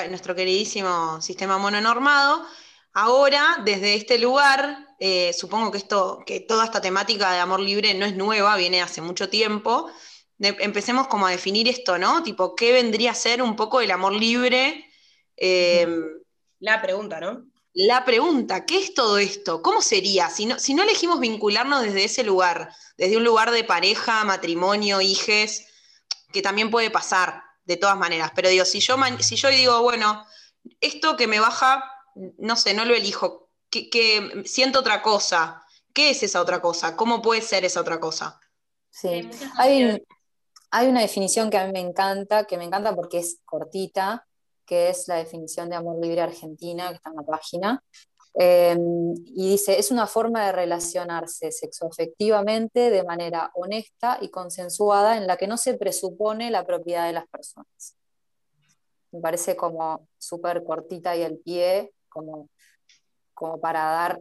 nuestro queridísimo sistema mononormado, ahora, desde este lugar, eh, supongo que esto, que toda esta temática de amor libre no es nueva, viene hace mucho tiempo. empecemos como a definir esto, ¿no? Tipo, ¿qué vendría a ser un poco el amor libre? Em, la pregunta, ¿no? La pregunta, ¿qué es todo esto? ¿Cómo sería? Si no, si no elegimos vincularnos desde ese lugar, desde un lugar de pareja, matrimonio, hijes, que también puede pasar de todas maneras, pero digo, si yo, si yo digo, bueno, esto que me baja, no sé, no lo elijo, que, siento otra cosa. ¿Qué es esa otra cosa? ¿Cómo puede ser esa otra cosa? Sí, hay, una definición que a mí me encanta, que me encanta porque es cortita, que es la definición de amor libre argentina, que está en la página. Em, y dice, es una forma de relacionarse sexoafectivamente de manera honesta y consensuada en la que no se presupone la propiedad de las personas. Me parece como súper cortita y al pie, como como para dar,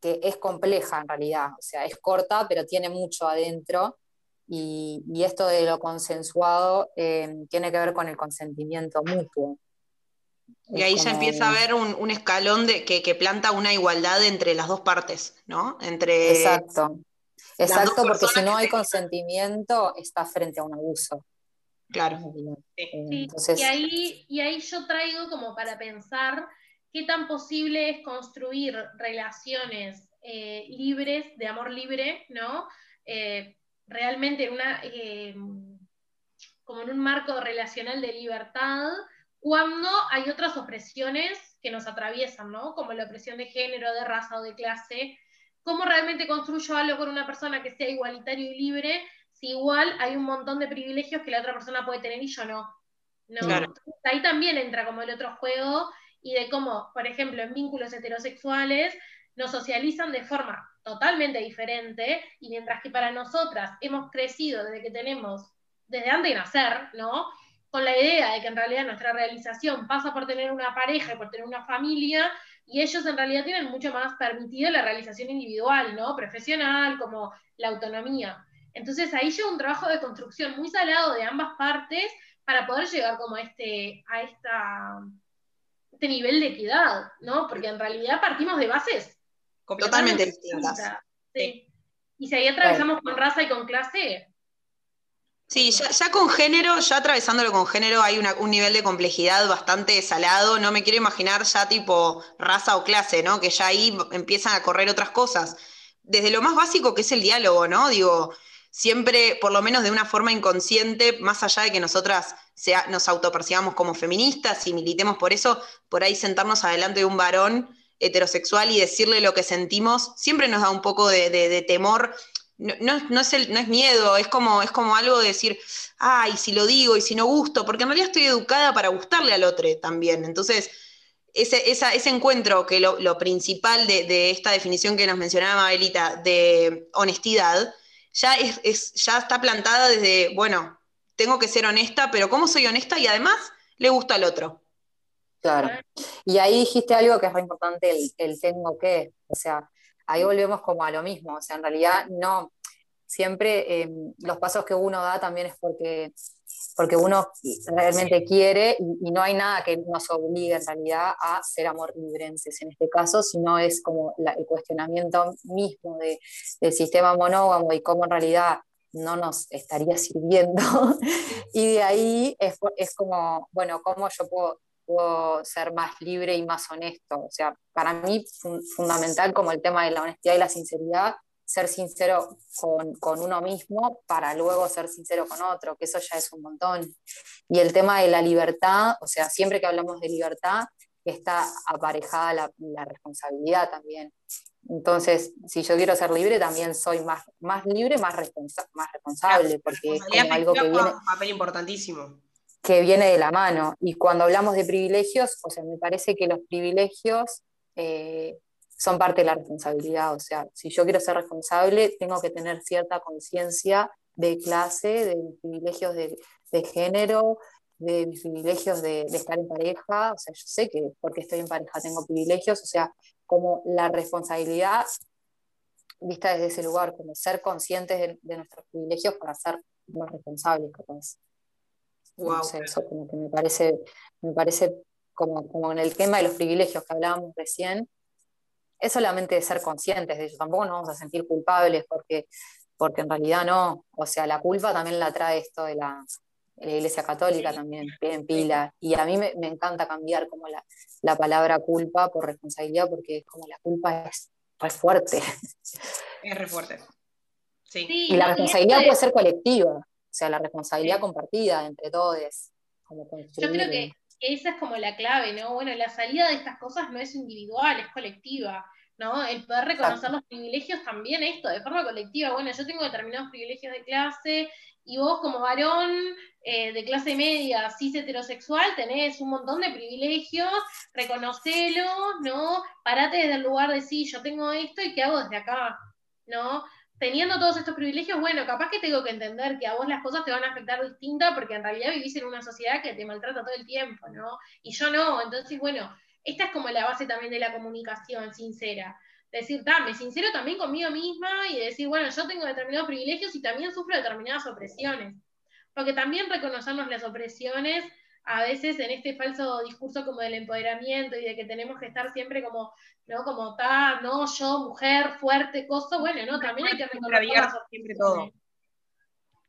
que es compleja en realidad, o sea, es corta, pero tiene mucho adentro. Y, esto de lo consensuado eh, tiene que ver con el consentimiento mutuo. Y ahí ya empieza a haber un, escalón de, que, planta una igualdad entre las dos partes, ¿no? Entre Exacto. Exacto, porque si no hay consentimiento, está frente a un abuso. Claro. Eh, y, ahí, y ahí yo traigo como para pensar qué tan posible es construir relaciones eh, libres, de amor libre, ¿no? Eh, realmente en una, eh, como en un marco relacional de libertad, cuando hay otras opresiones que nos atraviesan, ¿no? Como la opresión de género, de raza o de clase. ¿Cómo realmente construyo algo con una persona que sea igualitario y libre si igual hay un montón de privilegios que la otra persona puede tener y yo no? ¿no? ahí también entra como el otro juego y de cómo, por ejemplo, en vínculos heterosexuales nos socializan de forma totalmente diferente y mientras que para nosotras hemos crecido desde que tenemos, desde antes de nacer, ¿no? Con la idea de que en realidad nuestra realización pasa por tener una pareja y por tener una familia, y ellos en realidad tienen mucho más permitido la realización individual, ¿no? Profesional, como la autonomía. Entonces ahí lleva un trabajo de construcción muy salado de ambas partes para poder llegar como a, este, a esta este nivel de equidad, ¿no? Porque en realidad partimos de bases totalmente distintas. Y si ahí atravesamos con raza y con clase. Sí, ya, con género, ya atravesándolo con género, hay un nivel de complejidad bastante salado. No me quiero imaginar ya tipo raza o clase, ¿no? Que ya ahí empiezan a correr otras cosas. Desde lo más básico que es el diálogo, ¿no? Digo, siempre, por lo menos de una forma inconsciente, más allá de que nosotras nos autopercibamos como feministas y militemos por eso, por ahí sentarnos adelante de un varón heterosexual y decirle lo que sentimos, siempre nos da un poco de, temor. No, es miedo, es como, es como algo de decir, ay, si lo digo y si no gusto, porque en realidad estoy educada para gustarle al otro también. Entonces, ese, ese encuentro, que lo, principal de, de, esta definición que nos mencionaba Mabelita, de honestidad, ya, es, ya está plantada desde, bueno, tengo que ser honesta, pero ¿cómo soy honesta? Y además le gusta al otro. Claro. Y ahí dijiste algo que es muy importante, el, el tengo que. O sea, ahí volvemos como a lo mismo. O sea, en realidad no, siempre eh, los pasos que uno da también es porque, porque uno realmente quiere y, no hay nada que nos obligue en realidad a ser amor librenses en este caso, sino es como el cuestionamiento mismo de, del sistema monógamo y cómo en realidad no nos estaría sirviendo. y de ahí es, es, como, bueno, cómo yo puedo, ser más libre y más honesto. O sea, para mí fundamental como el tema de la honestidad y la sinceridad ser sincero con, uno mismo para luego ser sincero con otro, que eso ya es un montón. Y el tema de la libertad, o sea, siempre que hablamos de libertad, está aparejada la, responsabilidad también. Entonces, si yo quiero ser libre, también soy más, más libre, más, más responsable, porque es algo que viene... Un papel importantísimo. Que viene de la mano. Y cuando hablamos de privilegios, o sea, me parece que los privilegios eh, son parte de la responsabilidad. O sea, si yo quiero ser responsable, tengo que tener cierta conciencia de clase, de privilegios de, género, de mis privilegios de, estar en pareja, o sea, yo sé que porque estoy en pareja tengo privilegios, o sea, como la responsabilidad vista desde ese lugar, como ser conscientes de, nuestros privilegios para ser más responsables, capaz. Wow. eso como que me parece, me parece como, como en el tema de los privilegios que hablábamos recién, es solamente ser conscientes de ello, tampoco nos vamos a sentir culpables porque, porque en realidad no, o sea, la culpa también la trae esto de la, la Iglesia Católica también, en pila. Y a mí me, encanta cambiar como la, palabra culpa por responsabilidad, porque es como la culpa es re fuerte. Es re fuerte. Sí. y la responsabilidad puede ser colectiva, o sea, la responsabilidad compartida entre todos. Como Yo creo que esa es como la clave, ¿no? Bueno, la salida de estas cosas no es individual, es colectiva. ¿no? El poder reconocer los privilegios también esto, de forma colectiva. Bueno, yo tengo determinados privilegios de clase y vos como varón eh, de clase media, cis heterosexual, tenés un montón de privilegios, reconocelo, ¿no? Parate desde el lugar de sí, yo tengo esto y qué hago desde acá, ¿no? Teniendo todos estos privilegios, bueno, capaz que tengo que entender que a vos las cosas te van a afectar distinta porque en realidad vivís en una sociedad que te maltrata todo el tiempo, ¿no? Y yo no, entonces, bueno, esta es como la base también de la comunicación sincera decir, dame sincero también conmigo misma y decir, bueno, yo tengo determinados privilegios y también sufro determinadas opresiones. Porque también reconocernos las opresiones, a veces en este falso discurso como del empoderamiento y de que tenemos que estar siempre como, ¿no? Como tal, no, yo, mujer, fuerte, cosa, bueno, ¿no? También hay que reconocer siempre todo.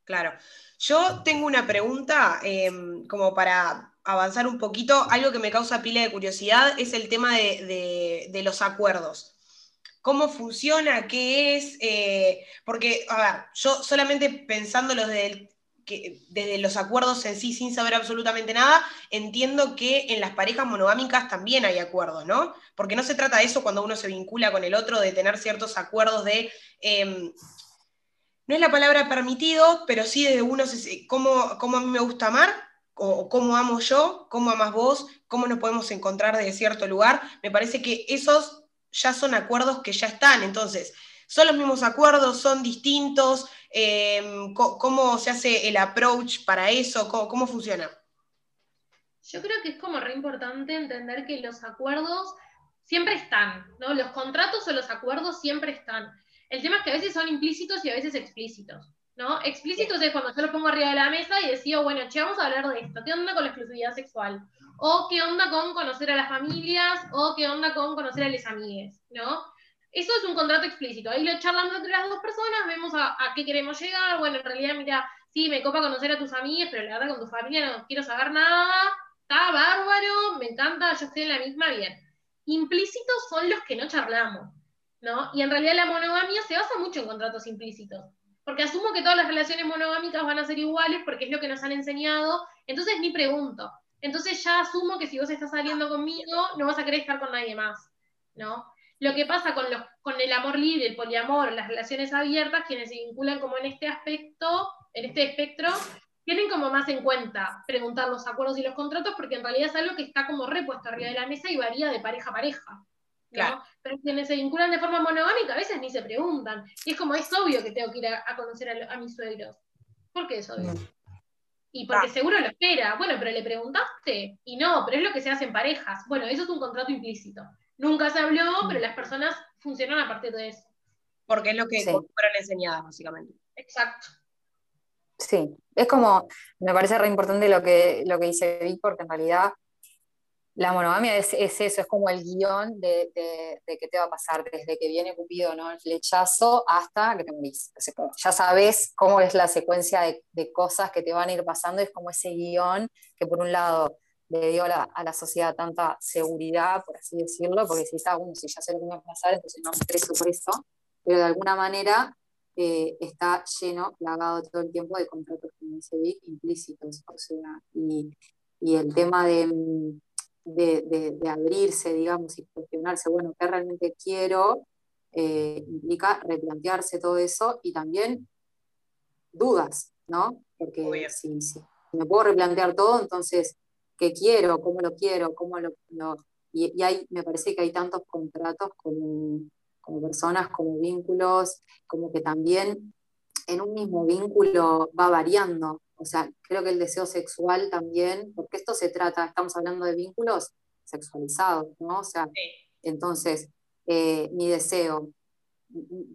Claro. Yo tengo una pregunta em, como para avanzar un poquito. Algo que me causa pila de curiosidad es el tema de, de los acuerdos cómo funciona, qué es, eh, porque, a ver, yo solamente pensándolo desde, desde los acuerdos en sí, sin saber absolutamente nada, entiendo que en las parejas monogámicas también hay acuerdos, ¿no? Porque no se trata de eso cuando uno se vincula con el otro, de tener ciertos acuerdos de... Em, no es la palabra permitido, pero sí desde uno, cómo, cómo a mí me gusta amar, o cómo amo yo, cómo amas vos, cómo nos podemos encontrar desde cierto lugar. Me parece que esos ya son acuerdos que ya están. Entonces, ¿son los mismos acuerdos? ¿Son distintos? Em, ¿Cómo se hace el approach para eso? ¿Cómo, funciona? Yo creo que es como re importante entender que los acuerdos siempre están, ¿no? Los contratos o los acuerdos siempre están. El tema es que a veces son implícitos y a veces explícitos, ¿no? Explícitos es cuando yo lo pongo arriba de la mesa y decido, bueno, che, vamos a hablar de esto. ¿Qué onda con la exclusividad sexual? O qué onda con conocer a las familias, o qué onda con conocer a las amigues, ¿no? Eso es un contrato explícito. Ahí lo charlamos entre las dos personas, vemos a, qué queremos llegar. Bueno, en realidad, mira, sí, me copa conocer a tus amigas, pero la verdad con tu familia no quiero saber nada. Está bárbaro, me encanta, yo estoy en la misma, bien. Implícitos son los que no charlamos, ¿no? Y en realidad la monogamia se basa mucho en contratos implícitos. Porque asumo que todas las relaciones monogámicas van a ser iguales porque es lo que nos han enseñado. Entonces ni pregunto entonces ya asumo que si vos estás saliendo conmigo, no vas a querer estar con nadie más, ¿no? Lo que pasa con, los, con el amor libre, el poliamor, las relaciones abiertas, quienes se vinculan como en este aspecto, en este espectro, tienen como más en cuenta preguntar los acuerdos y los contratos, porque en realidad es algo que está como repuesto arriba de la mesa y varía de pareja a pareja. ¿no? Pero quienes se vinculan de forma monogámica a veces ni se preguntan. Y es como, es obvio que tengo que ir a, conocer a, mis suegros. ¿Por qué es obvio? Y porque seguro lo espera. Bueno, pero le preguntaste. Y no, pero es lo que se hace en parejas. Bueno, eso es un contrato implícito. Nunca se habló, mm. pero las personas funcionan a partir de eso. Porque es lo que fueron enseñadas, básicamente. Exacto. Sí, es como, me parece re importante lo que, lo que dice Vic, porque en realidad la monogamia es, eso, es como el guion de, de, qué te va a pasar desde que viene Cupido, ¿no? El flechazo hasta que te morís. ya sabes cómo es la secuencia de, cosas que te van a ir pasando, es como ese guion que por un lado le dio a la, sociedad tanta seguridad, por así decirlo, porque si está, bueno, si ya sé lo que a pasar, entonces no me estreso por eso, pero de alguna manera eh, está lleno, plagado todo el tiempo de contratos, como dice Vic, implícitos, o sea, y, y el tema de de, abrirse, digamos, y cuestionarse, bueno, ¿qué realmente quiero? eh, implica replantearse todo eso y también dudas, ¿no? Porque si, me puedo replantear todo, entonces, ¿qué quiero? ¿Cómo lo quiero? ¿Cómo lo, y, hay, me parece que hay tantos contratos como, como personas, como vínculos, como que también en un mismo vínculo va variando. O sea, creo que el deseo sexual también, porque esto se trata, estamos hablando de vínculos sexualizados, ¿no? O sea, entonces, eh, mi deseo,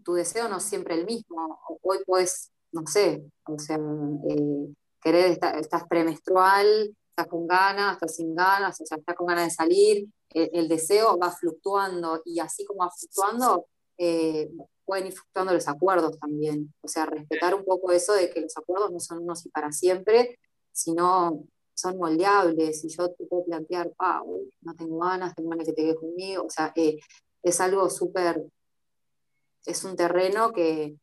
tu deseo no es siempre el mismo. Hoy puedes, no sé, o sea, eh, querer, estar, estás premenstrual, estás con ganas, estás sin ganas, o sea, estás con ganas de salir, el, deseo va fluctuando y así como va fluctuando, eh, pueden ir fluctuando los acuerdos también. O sea, respetar un poco eso de que los acuerdos no son unos y para siempre, sino son moldeables y yo te puedo plantear, pa, no tengo ganas, tengo ganas que te quedes conmigo. O sea, eh, es algo súper, es un terreno que,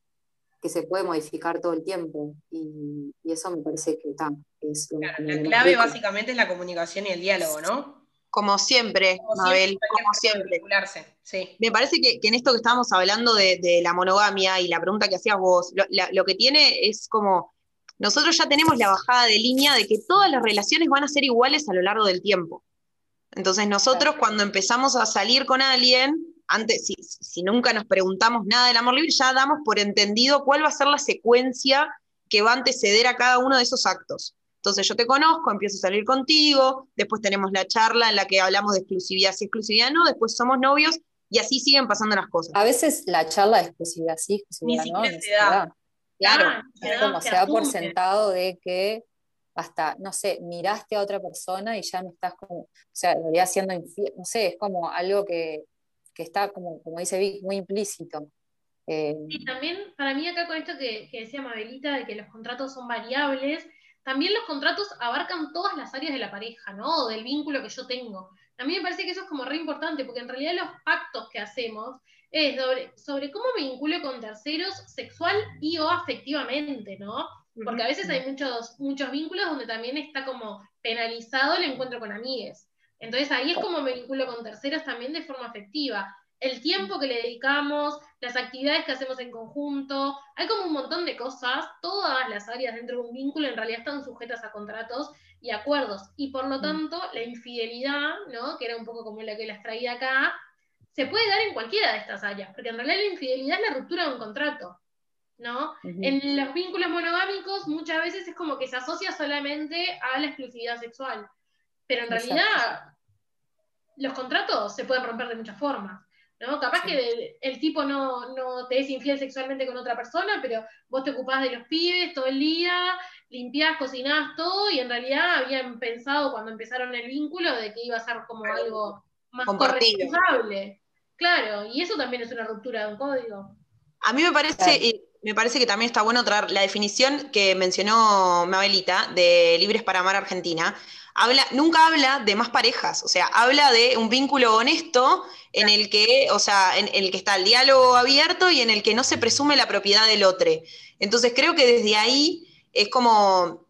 se puede modificar todo el tiempo y, eso me parece que está. Es la clave básicamente es la comunicación y el diálogo, ¿no? Como siempre, Mabel, como siempre. Sí. Me parece que, en esto que estábamos hablando de, la monogamia y la pregunta que hacías vos, lo, que tiene es como, nosotros ya tenemos la bajada de línea de que todas las relaciones van a ser iguales a lo largo del tiempo. Entonces nosotros cuando empezamos a salir con alguien, antes, si, si nunca nos preguntamos nada del amor libre, ya damos por entendido cuál va a ser la secuencia que va a anteceder a cada uno de esos actos. Entonces yo te conozco, empiezo a salir contigo, después tenemos la charla en la que hablamos de exclusividad, si exclusividad no, después somos novios y así siguen pasando las cosas. A veces la charla de exclusividad sí, exclusividad no, Claro, claro. como se da por sentado de que hasta, no sé, miraste a otra persona y ya no estás como, o sea, en realidad siendo infiel, no sé, es como algo que, está, como, como dice Vic, muy implícito. Eh, y también para mí acá con esto que, que decía Mabelita, de que los contratos son variables, también los contratos abarcan todas las áreas de la pareja, ¿no? O del vínculo que yo tengo. A mí me parece que eso es como re importante, porque en realidad los pactos que hacemos es sobre, cómo me vinculo con terceros sexual y o afectivamente, ¿no? Porque a veces hay muchos, muchos vínculos donde también está como penalizado el encuentro con amigues. Entonces ahí es como me vinculo con terceros también de forma afectiva el tiempo que le dedicamos, las actividades que hacemos en conjunto, hay como un montón de cosas, todas las áreas dentro de un vínculo en realidad están sujetas a contratos y acuerdos, y por lo mm. tanto la infidelidad, ¿no? que era un poco como la que las traía acá, se puede dar en cualquiera de estas áreas, porque en realidad la infidelidad es la ruptura de un contrato. ¿no? En los vínculos monogámicos muchas veces es como que se asocia solamente a la exclusividad sexual, pero en realidad los contratos se pueden romper de muchas formas. ¿No? Capaz que el, tipo no, te es infiel sexualmente con otra persona, pero vos te ocupás de los pibes todo el día, limpiás, cocinás todo, y en realidad habían pensado cuando empezaron el vínculo de que iba a ser como algo más corresponsable. Claro, y eso también es una ruptura de un código. A mí me parece, me parece que también está bueno traer la definición que mencionó Mabelita de Libres para Amar Argentina, nunca habla de más parejas, o sea, habla de un vínculo honesto en el que, o sea, en, el que está el diálogo abierto y en el que no se presume la propiedad del otro. Entonces creo que desde ahí es como,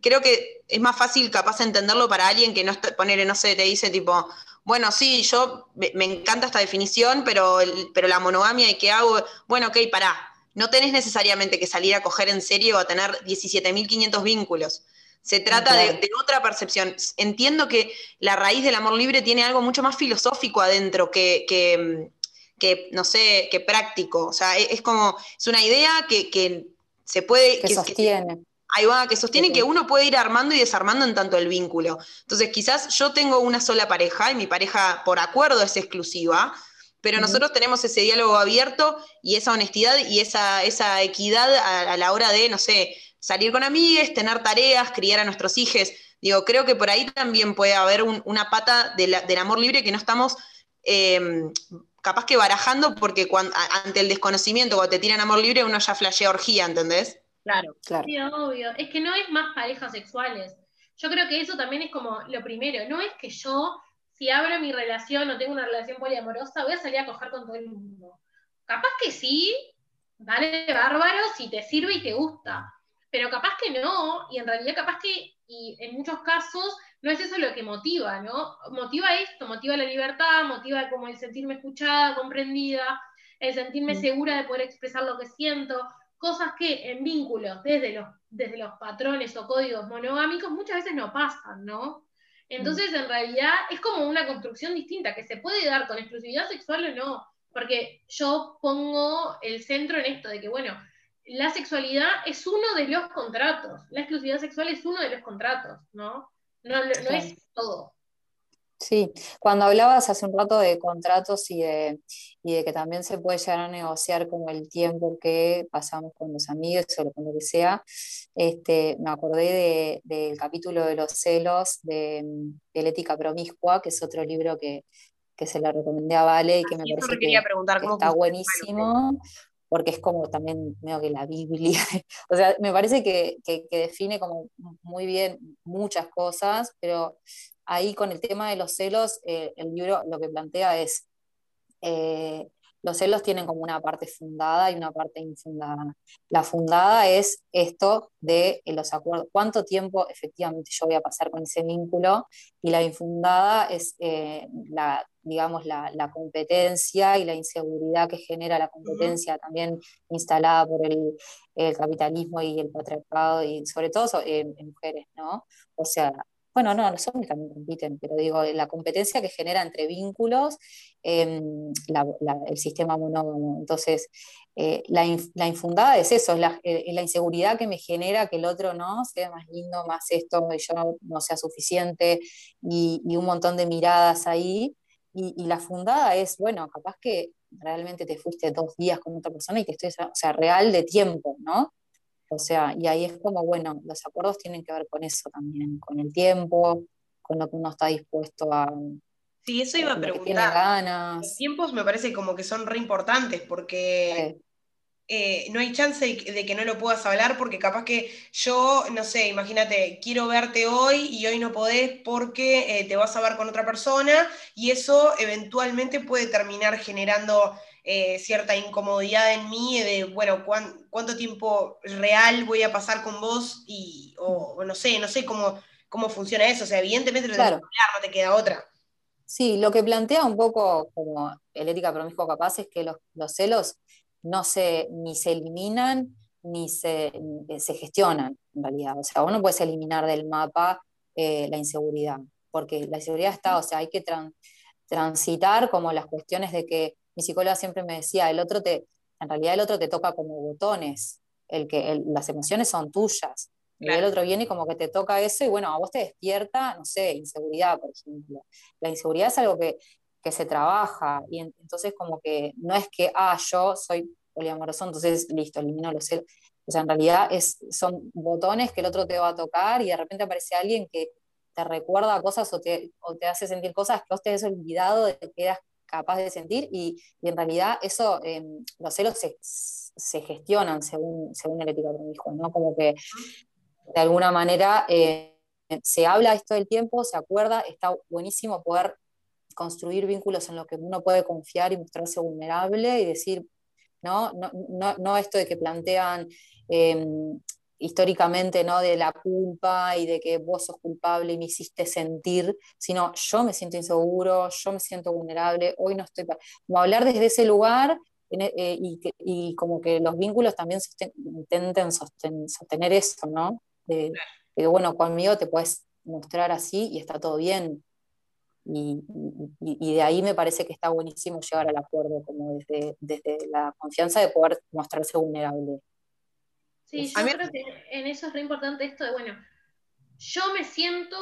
creo que es más fácil capaz entenderlo para alguien que no está, no sé, te dice tipo, bueno, sí, yo me, encanta esta definición, pero, pero la monogamia y qué hago, bueno, ok, pará, no tenés necesariamente que salir a coger en serio o a tener 17.500 vínculos. Se trata de, otra percepción. Entiendo que la raíz del amor libre tiene algo mucho más filosófico adentro que, que, no sé, que práctico. O sea, e, es, como, es una idea que, se puede... Que, sostiene. ahí va, que sostiene que uno puede ir armando y desarmando en tanto el vínculo. Entonces, quizás yo tengo una sola pareja y mi pareja por acuerdo es exclusiva, pero nosotros tenemos ese diálogo abierto y esa honestidad y esa, esa equidad a, la hora de, no sé, salir con amigas, tener tareas, criar a nuestros hijos. Digo, creo que por ahí también puede haber una pata del amor libre que no estamos em, capaz que barajando porque ante el desconocimiento, cuando te tiran amor libre, uno ya flashea orgía, ¿entendés? Claro, claro. Sí, obvio. Es que no es más parejas sexuales. Yo creo que eso también es como lo primero. No es que yo, si abro mi relación o tengo una relación poliamorosa, voy a salir a coger con todo el mundo. Capaz que sí, vale bárbaro si te sirve y te gusta pero capaz que no, y en realidad capaz que, y en muchos casos, no es eso lo que motiva, ¿no? Motiva esto, motiva la libertad, motiva como el sentirme escuchada, comprendida, el sentirme Mm. segura de poder expresar lo que siento, cosas que en vínculos desde los, desde los patrones o códigos monogámicos muchas veces no pasan, ¿no? Entonces, en realidad, es como una construcción distinta, que se puede dar con exclusividad sexual o no, porque yo pongo el centro en esto de que, bueno, la sexualidad es uno de los contratos, la exclusividad sexual es uno de los contratos, ¿no? No, es todo. Sí, cuando hablabas hace un rato de contratos y de, y de que también se puede llegar a negociar como el tiempo que pasamos con los amigos o con lo que sea, este, me acordé de- del capítulo de los celos de, de la ética promiscua, que es otro libro que, que se le recomendé a Vale y que me eso parece que, preguntar que cómo está buenísimo, porque es como también medio que la Biblia. O sea, me parece que, que- que define como muy bien muchas cosas, pero ahí con el tema de los celos, eh, el libro lo que plantea es, eh, los celos tienen como una parte fundada y una parte infundada. La fundada es esto de eh, los acuerdos, cuánto tiempo efectivamente yo voy a pasar con ese vínculo, y la infundada es eh, la, digamos, la, la competencia y la inseguridad que genera la competencia también instalada por el, el capitalismo y el patriarcado, y sobre todo en, en mujeres, ¿no? O sea, bueno, no, los hombres también compiten, pero digo, la competencia que genera entre vínculos la- el sistema monógamo. Entonces, eh, la, inf- la infundada es eso, es la, eh, es la inseguridad que me genera que el otro no sea más lindo, más esto, y yo no, sea suficiente, y, un montón de miradas ahí. Y, la fundada es, bueno, capaz que realmente te fuiste dos días con otra persona y que estoy, o sea, real de tiempo, ¿no? O sea, y ahí es como, bueno, los acuerdos tienen que ver con eso también, con el tiempo, con lo que uno está dispuesto a, Sí, eso iba a preguntar. Los ganas. tiempos me parece como que son re importantes porque Eh, eh, no hay chance de, que- de que no lo puedas hablar porque capaz que yo, no sé, imagínate, quiero verte hoy y hoy no podés porque eh, te vas a ver con otra persona y eso eventualmente puede terminar generando eh, cierta incomodidad en mí de, bueno, cuán- cuánto tiempo real voy a pasar con vos y, o, o no sé, no sé cómo, cómo funciona eso. O sea, evidentemente Claro. no te queda otra. Sí, lo que plantea un poco como el ética promiscua capaz es que los, los celos no se, ni se eliminan ni se, se gestionan en realidad. O sea, vos no puedes eliminar del mapa eh, la inseguridad, porque la inseguridad está, o sea, hay que tran- transitar como las cuestiones de que mi psicóloga siempre me decía, el otro te, en realidad el otro te toca como botones, el que, el- las emociones son tuyas. Y el Claro. otro viene y como que te toca eso y bueno, a vos te despierta, no sé, inseguridad, por ejemplo la inseguridad es algo que, que se trabaja y en- entonces como que no es que, ah, yo soy poliamoroso, entonces listo, elimino los celos. O sea, en realidad es, son botones que el otro te va a tocar y de repente aparece alguien que te recuerda cosas o te, o te hace sentir cosas que vos te has olvidado de que eras capaz de sentir y, en realidad eso, eh, los celos se, gestionan según, según el ética promiscua, ¿no? Como que de alguna manera eh, se habla esto del tiempo, se acuerda, está buenísimo poder construir vínculos en los que uno puede confiar y mostrarse vulnerable y decir, no, no, no, no esto de que plantean eh, históricamente, ¿no? De la culpa y de que vos sos culpable y me hiciste sentir, sino yo me siento inseguro, yo me siento vulnerable, hoy no estoy... pa-". Como hablar desde ese lugar en- eh, y, como que los vínculos también sosten- intenten sosten- sostener eso, ¿no? De, de, bueno, conmigo te puedes mostrar así y está todo bien. Y, y- y de ahí me parece que está buenísimo llegar al acuerdo, como desde, desde la confianza de poder mostrarse vulnerable. Sí, yo mí- creo que en eso es re importante esto de, bueno, yo me siento,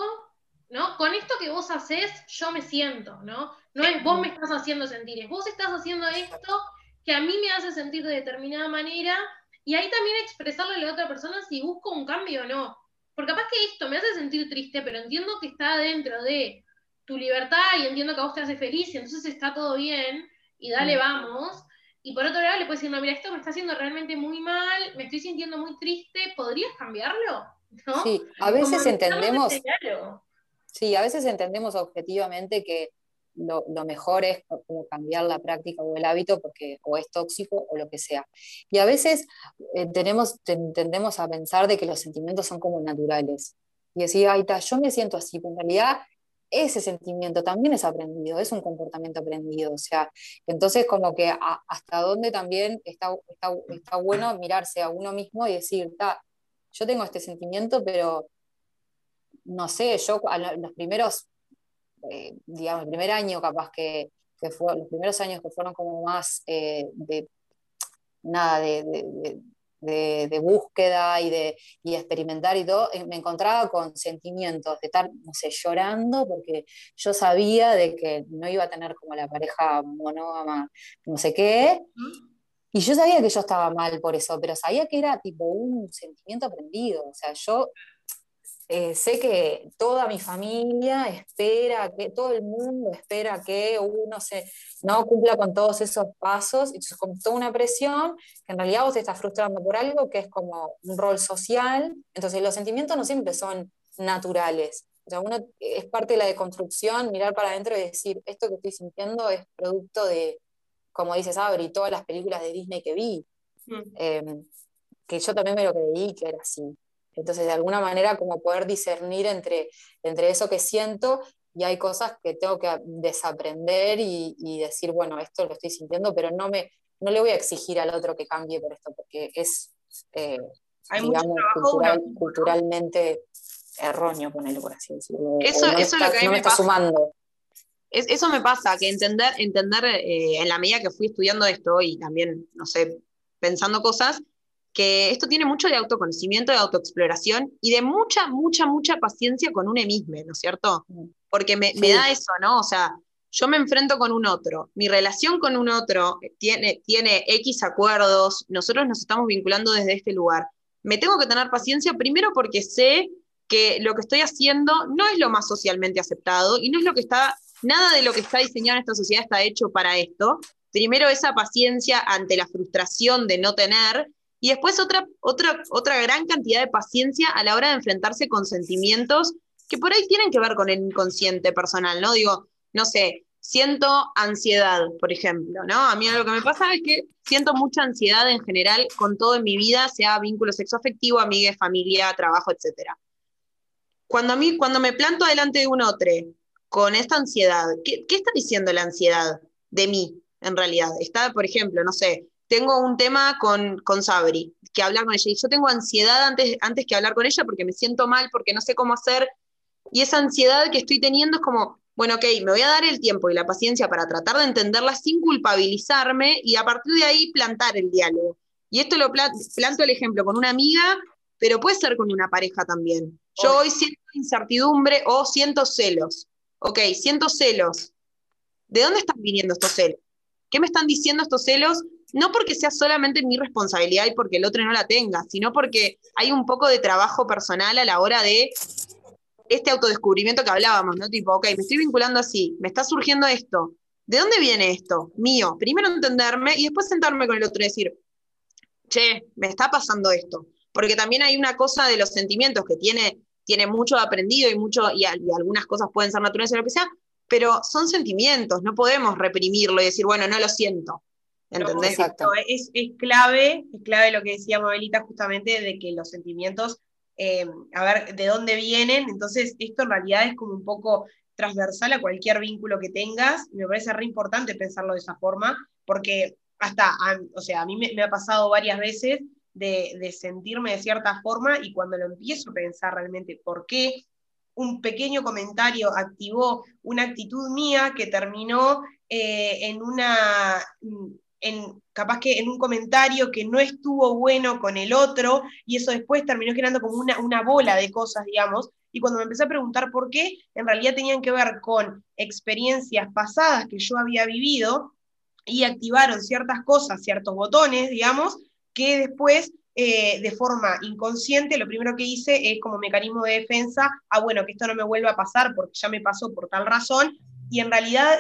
¿no? Con esto que vos haces, yo me siento, ¿no? No es vos me estás haciendo sentir, es vos estás haciendo esto que a mí me hace sentir de determinada manera y ahí también expresarle a la otra persona si busco un cambio o no. Porque capaz que esto me hace sentir triste, pero entiendo que está dentro de tu libertad y entiendo que a vos te hace feliz y entonces está todo bien y dale, vamos. Y por otro lado le puedes decir, no, mira, esto me está haciendo realmente muy mal, me estoy sintiendo muy triste, ¿podrías cambiarlo? ¿No? Sí, a veces entendemos, en claro. sí, a veces entendemos objetivamente que lo, lo mejor es como cambiar la práctica o el hábito porque o es tóxico o lo que sea. Y a veces eh, tenemos, ten- tendemos a pensar de que los sentimientos son como naturales. Y decir, ay, ta, yo me siento así, pero en realidad ese sentimiento también es aprendido, es un comportamiento aprendido. O sea, entonces como que hasta dónde también está, está, bueno mirarse a uno mismo y decir, yo tengo este sentimiento, pero no sé, yo los primeros, eh, digamos, el primer año capaz que, fue, los primeros años que fueron como más eh, de, nada, de, búsqueda y de experimentar y todo, eh, me encontraba con sentimientos de estar, no sé, llorando porque yo sabía de que no iba a tener como la pareja monógama, no sé qué. Y yo sabía que yo estaba mal por eso, pero sabía que era tipo un sentimiento aprendido. O sea, yo eh, sé que toda mi familia espera, que todo el mundo espera que uno se, no cumpla con todos esos pasos, y es como toda una presión, que en realidad vos te estás frustrando por algo que es como un rol social, entonces los sentimientos no siempre son naturales. O sea, uno es parte de la deconstrucción, mirar para adentro y decir, esto que estoy sintiendo es producto de, como dices, Abri, todas las películas de Disney que vi, mm. em, que yo también me lo creí que era así. Entonces, de alguna manera, como poder discernir entre, entre eso que siento y hay cosas que tengo que desaprender y, decir, bueno, esto lo estoy sintiendo, pero no, me, no le voy a exigir al otro que cambie por esto, porque es, eh, digamos, culturalmente erróneo ponerlo por así decirlo. Eso, eso es lo que a mí me, pasa. Sumando. eso me pasa, que entender, entender eh, en la medida que fui estudiando esto y también, no sé, pensando cosas, que esto tiene mucho de autoconocimiento, de autoexploración y de mucha, mucha, mucha paciencia con uno mismo, ¿no es cierto? Mm. Porque me, da eso, ¿no? O sea, yo me enfrento con un otro, mi relación con un otro tiene, tiene X acuerdos, nosotros nos estamos vinculando desde este lugar. Me tengo que tener paciencia primero porque sé que lo que estoy haciendo no es lo más socialmente aceptado y no es lo que está, nada de lo que está diseñado en esta sociedad está hecho para esto. Primero esa paciencia ante la frustración de no tener y después otra, otra, otra gran cantidad de paciencia a la hora de enfrentarse con sentimientos que por ahí tienen que ver con el inconsciente personal, ¿no? Digo, no sé, siento ansiedad, por ejemplo, ¿no? A mí lo que me pasa es que siento mucha ansiedad en general con todo en mi vida, sea vínculo sexoafectivo, amigas, familia, trabajo, etc. Cuando, a mí, cuando me planto delante de un otro con esta ansiedad, ¿qué, ¿qué está diciendo la ansiedad de mí, en realidad? Está, por ejemplo, no sé, tengo un tema con, con Sabri, que hablar con ella, y yo tengo ansiedad antes, antes que hablar con ella porque me siento mal, porque no sé cómo hacer, y esa ansiedad que estoy teniendo es como, bueno, ok, me voy a dar el tiempo y la paciencia para tratar de entenderla sin culpabilizarme y a partir de ahí plantar el diálogo. Y esto lo planto el ejemplo con una amiga, pero puede ser con una pareja también. Yo hoy siento incertidumbre o siento celos. Ok, siento celos. ¿De dónde están viniendo estos celos? ¿Qué me están diciendo estos celos? No porque sea solamente mi responsabilidad y porque el otro no la tenga, sino porque hay un poco de trabajo personal a la hora de este autodescubrimiento que hablábamos, ¿no? Tipo, ok, me estoy vinculando así, me está surgiendo esto. ¿De dónde viene esto? Mío. Primero entenderme y después sentarme con el otro y decir, che, me está pasando esto. Porque también hay una cosa de los sentimientos que tiene, tiene mucho aprendido y, mucho, y, y algunas cosas pueden ser naturales o lo que sea, pero son sentimientos, no podemos reprimirlo y decir, bueno, no lo siento. ¿Entendés? Es, es, clave, es clave lo que decía Mabelita justamente de que los sentimientos, eh, a ver, de dónde vienen, entonces esto en realidad es como un poco transversal a cualquier vínculo que tengas, me parece re importante pensarlo de esa forma, porque hasta, o sea, a mí me, ha pasado varias veces de, de, sentirme de cierta forma y cuando lo empiezo a pensar realmente por qué un pequeño comentario activó una actitud mía que terminó eh, en una en, capaz que en un comentario que no estuvo bueno con el otro, y eso después terminó generando como una, una bola de cosas, digamos, y cuando me empecé a preguntar por qué, en realidad tenían que ver con experiencias pasadas que yo había vivido y activaron ciertas cosas, ciertos botones, digamos, que después, eh, de forma inconsciente, lo primero que hice es como mecanismo de defensa, ah, bueno, que esto no me vuelva a pasar porque ya me pasó por tal razón, y en realidad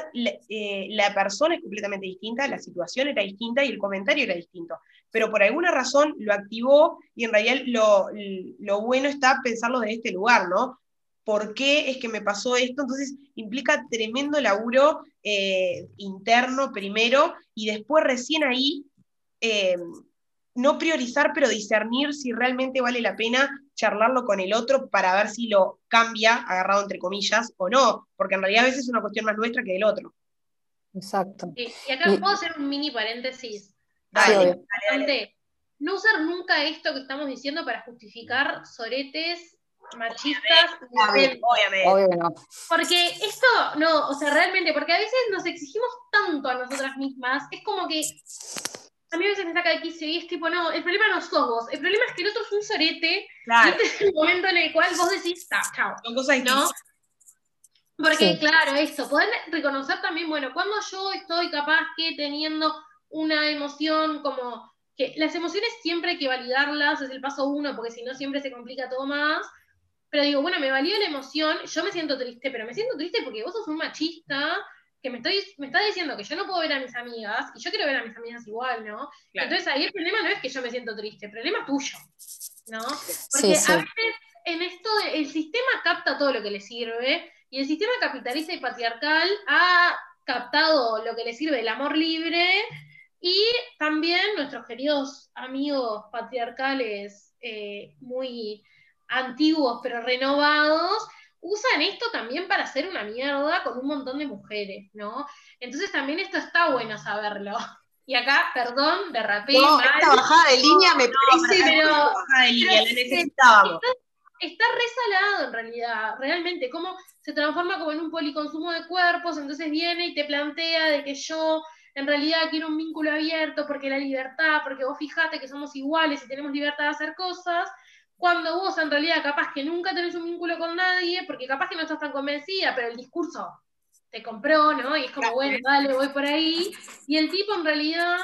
eh, la persona es completamente distinta, la situación era distinta y el comentario era distinto. Pero por alguna razón lo activó y en realidad lo, bueno está pensarlo de este lugar, ¿no? ¿Por qué es que me pasó esto? Entonces implica tremendo laburo eh, interno primero y después recién ahí eh, no priorizar, pero discernir si realmente vale la pena charlarlo con el otro para ver si lo cambia, agarrado entre comillas, o no, porque en realidad a veces es una cuestión más nuestra que del otro. Exacto. Y, acá puedo hacer un mini paréntesis. Dale, No usar nunca esto que estamos diciendo para justificar soretes machistas. Obviamente, obviamente. Porque esto, no, o sea, realmente, porque a veces nos exigimos tanto a nosotras mismas, es como que a mí a veces me saca de quicio y es tipo, no, el problema no sos vos, el problema es que el otro es un sorete, claro. y este es el momento en el cual vos decís, está, chao. Son cosas ¿no? Porque, claro, esto, poder reconocer también, bueno, cuando yo estoy capaz que teniendo una emoción como que las emociones siempre hay que validarlas, es el paso uno, porque si no siempre se complica todo más. Pero digo, bueno, me valió la emoción, yo me siento triste, pero me siento triste porque vos sos un machista que me, estoy, me está diciendo que yo no puedo ver a mis amigas y yo quiero ver a mis amigas igual, ¿no? Entonces ahí el problema no es que yo me siento triste, el problema es tuyo, ¿no? Porque a veces en esto el sistema capta todo lo que le sirve y el sistema capitalista y patriarcal ha captado lo que le sirve el amor libre y también nuestros queridos amigos patriarcales eh, muy antiguos pero renovados usan esto también para hacer una mierda con un montón de mujeres, ¿no? Entonces también esto está bueno saberlo. Y acá, perdón, derrapé no, mal. Esta bajada de línea me parece pero, bajada de línea, la necesitábamos. Está, resalado en realidad, realmente, cómo se transforma como en un policonsumo de cuerpos, entonces viene y te plantea de que yo en realidad quiero un vínculo abierto porque la libertad, porque vos fijate que somos iguales y tenemos libertad de hacer cosas, cuando vos en realidad capaz que nunca tenés un vínculo con nadie, porque capaz que no estás tan convencida, pero el discurso te compró, ¿no? Y es como, bueno, dale, voy por ahí. Y el tipo en realidad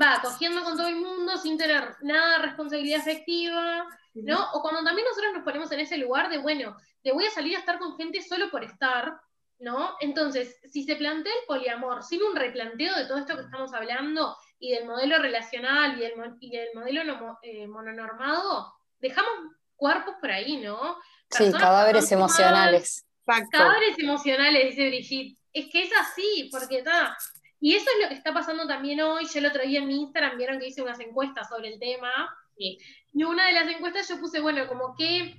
va cogiendo con todo el mundo sin tener nada de responsabilidad efectiva, ¿no? O cuando también nosotros nos ponemos en ese lugar de, bueno, te voy a salir a estar con gente solo por estar, ¿no? Entonces, si se plantea el poliamor sin un replanteo de todo esto que estamos hablando y del modelo relacional y del, y del modelo eh, mononormado, dejamos cuerpos por ahí, ¿no? sí, cadáveres emocionales. Cadáveres emocionales, dice Brigitte. Es que es así, porque está. Y eso es lo que está pasando también hoy. Yo el otro día en mi Instagram vieron que hice unas encuestas sobre el tema. Y una de las encuestas yo puse, bueno, como que,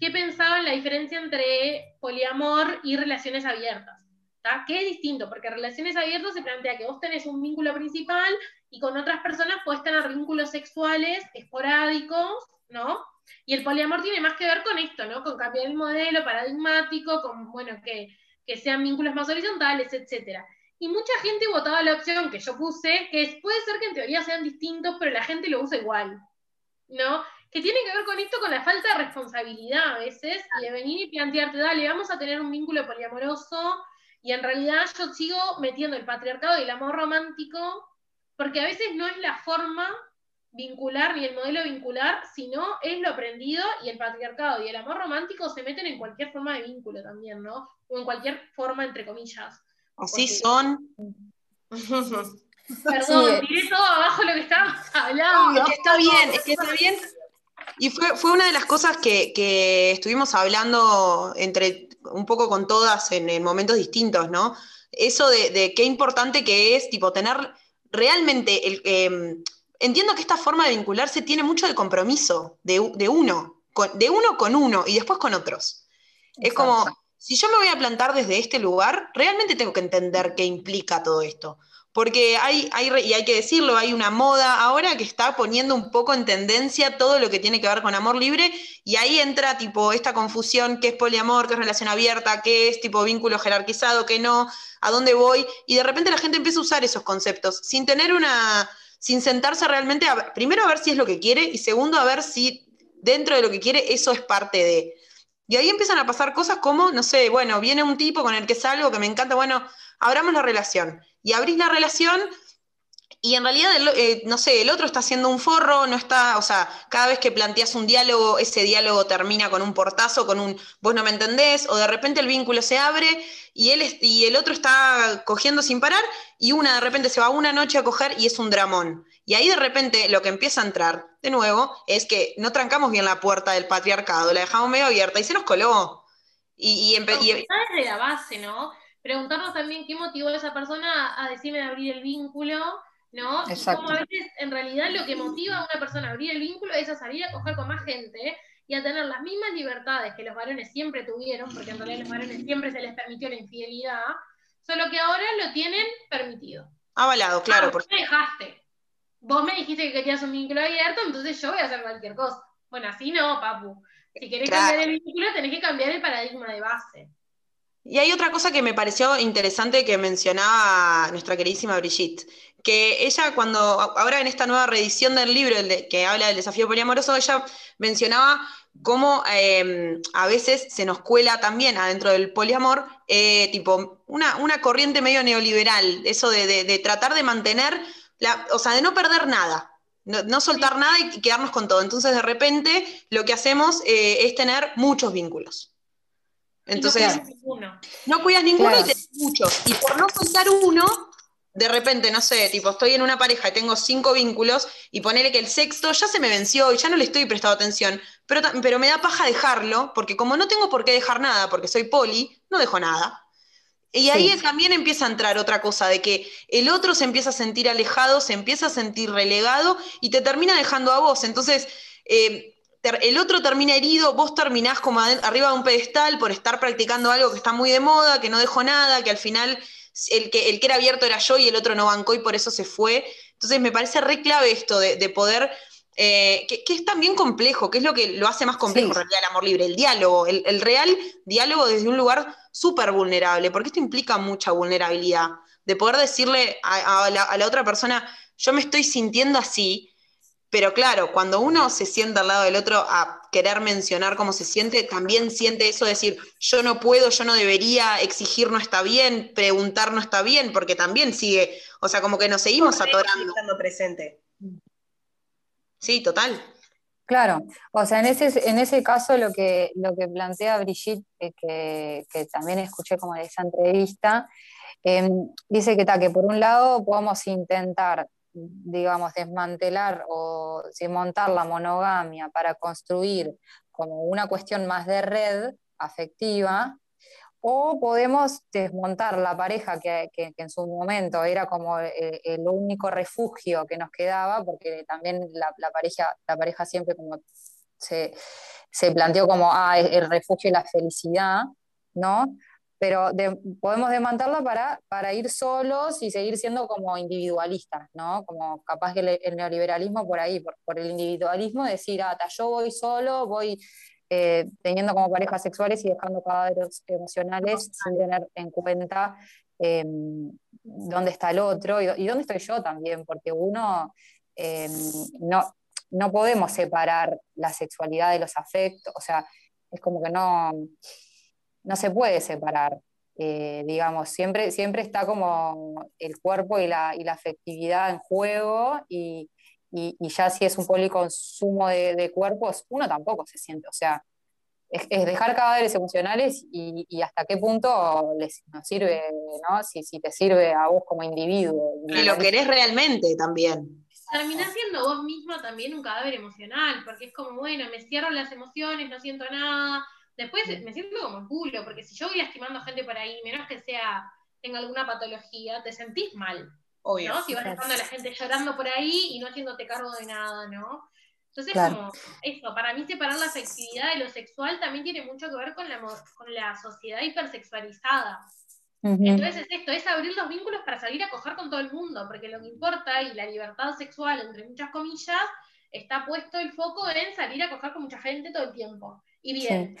¿qué pensaban la diferencia entre poliamor y relaciones abiertas? ¿Está? Que es distinto, porque relaciones abiertas se plantea que vos tenés un vínculo principal y con otras personas puedes tener vínculos sexuales esporádicos ¿no? Y el poliamor tiene más que ver con esto, ¿no? Con cambiar el modelo paradigmático, con, bueno, que, sean vínculos más horizontales, etc. Y mucha gente votaba la opción que yo puse, que puede ser que en teoría sean distintos, pero la gente lo usa igual, ¿no? Que tiene que ver con esto, con la falta de responsabilidad a veces, y de venir y plantearte, dale, vamos a tener un vínculo poliamoroso, y en realidad yo sigo metiendo el patriarcado y el amor romántico, porque a veces no es la forma vincular ni el modelo vincular, sino es lo aprendido y el patriarcado y el amor romántico se meten en cualquier forma de vínculo también, ¿no? O en cualquier forma, entre comillas. Así son. Perdón, tiré todo abajo lo que estábamos hablando. es que está bien, es que está bien. Y fue, fue una de las cosas que, estuvimos hablando entre un poco con todas en, momentos distintos, ¿no? Eso de, qué importante que es, tipo, tener realmente el, em, entiendo que esta forma de vincularse tiene mucho de compromiso de, uno, de uno con uno y después con otros. Es como, si yo me voy a plantar desde este lugar, realmente tengo que entender qué implica todo esto. Porque hay, hay, y hay que decirlo, hay una moda ahora que está poniendo un poco en tendencia todo lo que tiene que ver con amor libre, y ahí entra tipo esta confusión, qué es poliamor, qué es relación abierta, qué es tipo vínculo jerarquizado, qué no, a dónde voy, y de repente la gente empieza a usar esos conceptos sin tener una, sin sentarse realmente, a, primero a ver si es lo que quiere y segundo a ver si dentro de lo que quiere eso es parte de. Y ahí empiezan a pasar cosas como, no sé, bueno, viene un tipo con el que salgo que me encanta, bueno, abramos la relación. Y abrís la relación y en realidad, eh, no sé, el otro está haciendo un forro, no está, o sea, cada vez que planteas un diálogo, ese diálogo termina con un portazo, con un vos no me entendés, o de repente el vínculo se abre y, él y el otro está cogiendo sin parar y una de repente se va una noche a coger y es un dramón. Y ahí de repente lo que empieza a entrar, de nuevo, es que no trancamos bien la puerta del patriarcado, la dejamos medio abierta y se nos coló. Y, y, desde la base, ¿no? Preguntarnos también qué motivó a esa persona a decirme de abrir el vínculo ¿no? Y como a veces en realidad lo que motiva a una persona a abrir el vínculo es a salir a coger con más gente y a tener las mismas libertades que los varones siempre tuvieron, porque en realidad a los varones siempre se les permitió la infidelidad, solo que ahora lo tienen permitido. Avalado, claro. Ah, vos me dejaste. Vos me dijiste que querías un vínculo abierto, entonces yo voy a hacer cualquier cosa. Bueno, así no, papu. Si querés cambiar el vínculo, tenés que cambiar el paradigma de base. Y hay otra cosa que me pareció interesante que mencionaba nuestra queridísima Brigitte, que ella cuando, ahora en esta nueva reedición del libro que habla del desafío poliamoroso, ella mencionaba cómo em, a veces se nos cuela también adentro del poliamor, eh, tipo, una, una, corriente medio neoliberal, eso de, tratar de mantener, la, o sea, de no perder nada, no, soltar nada y quedarnos con todo. Entonces, de repente, lo que hacemos eh, es tener muchos vínculos. Entonces, no cuidas ninguno, no cuidas ninguno y tenés muchos. Y por no soltar uno, de repente, no sé, tipo, estoy en una pareja y tengo cinco vínculos y ponele que el sexto ya se me venció y ya no le estoy prestando atención, pero, pero me da paja dejarlo, porque como no tengo por qué dejar nada, porque soy poli, no dejo nada. Y ahí también empieza a entrar otra cosa, de que el otro se empieza a sentir alejado, se empieza a sentir relegado y te termina dejando a vos. Entonces, eh, el otro termina herido, vos terminás como arriba de un pedestal por estar practicando algo que está muy de moda, que no dejó nada, que al final el que, el que era abierto era yo y el otro no bancó y por eso se fue. Entonces me parece re clave esto de, poder, eh, que, es también complejo, que es lo que lo hace más complejo en realidad el amor libre, el diálogo, el, real diálogo desde un lugar súper vulnerable, porque esto implica mucha vulnerabilidad, de poder decirle a, la, a la otra persona, yo me estoy sintiendo así, pero claro, cuando uno se sienta al lado del otro a querer mencionar cómo se siente, también siente eso de decir, yo no puedo, yo no debería, exigir no está bien, preguntar no está bien, porque también sigue, o sea, como que nos seguimos atorando. Estando presente. Sí, total. Claro, o sea, en ese, en ese caso lo que, lo que plantea Brigitte, que, también escuché como en esa entrevista, em, dice que, ta, que por un lado podemos intentar digamos, desmantelar o desmontar la monogamia para construir como una cuestión más de red afectiva, o podemos desmontar la pareja que, en su momento era como el, único refugio que nos quedaba, porque también la, pareja, la pareja siempre como se, se planteó como ah, el refugio y la felicidad, ¿no? Pero podemos desmantelarla para, para ir solos y seguir siendo como individualistas, ¿no? Como capaz que el, neoliberalismo por ahí, por, el individualismo, decir, ah, yo voy solo, voy eh, teniendo como parejas sexuales y dejando cadáveres emocionales sin tener en cuenta em, dónde está el otro y, dónde estoy yo también, porque uno em, no, no podemos separar la sexualidad de los afectos, o sea, es como que no no se puede separar. Eh, digamos, siempre, siempre está como el cuerpo y la, y la afectividad en juego y, ya si es un policonsumo de, de, cuerpos, uno tampoco se siente, o sea, es, dejar cadáveres emocionales y, hasta qué punto les, nos sirve, ¿no? Si, si te sirve a vos como individuo. Y lo querés realmente también. Terminás siendo vos mismo también un cadáver emocional, porque es como, bueno, me cierro las emociones, no siento nada, Después me siento como el culo, porque si yo voy lastimando a gente por ahí, menos que sea, tenga alguna patología, te sentís mal. Obvio. ¿no? Si vas dejando a la gente llorando por ahí y no haciéndote cargo de nada, ¿no? Entonces, como eso, para mí separar la afectividad de lo sexual también tiene mucho que ver con la, con la sociedad hipersexualizada. Entonces es esto, es abrir los vínculos para salir a coger con todo el mundo, porque lo que importa y la libertad sexual, entre muchas comillas, está puesto el foco en salir a coger con mucha gente todo el tiempo. Y bien,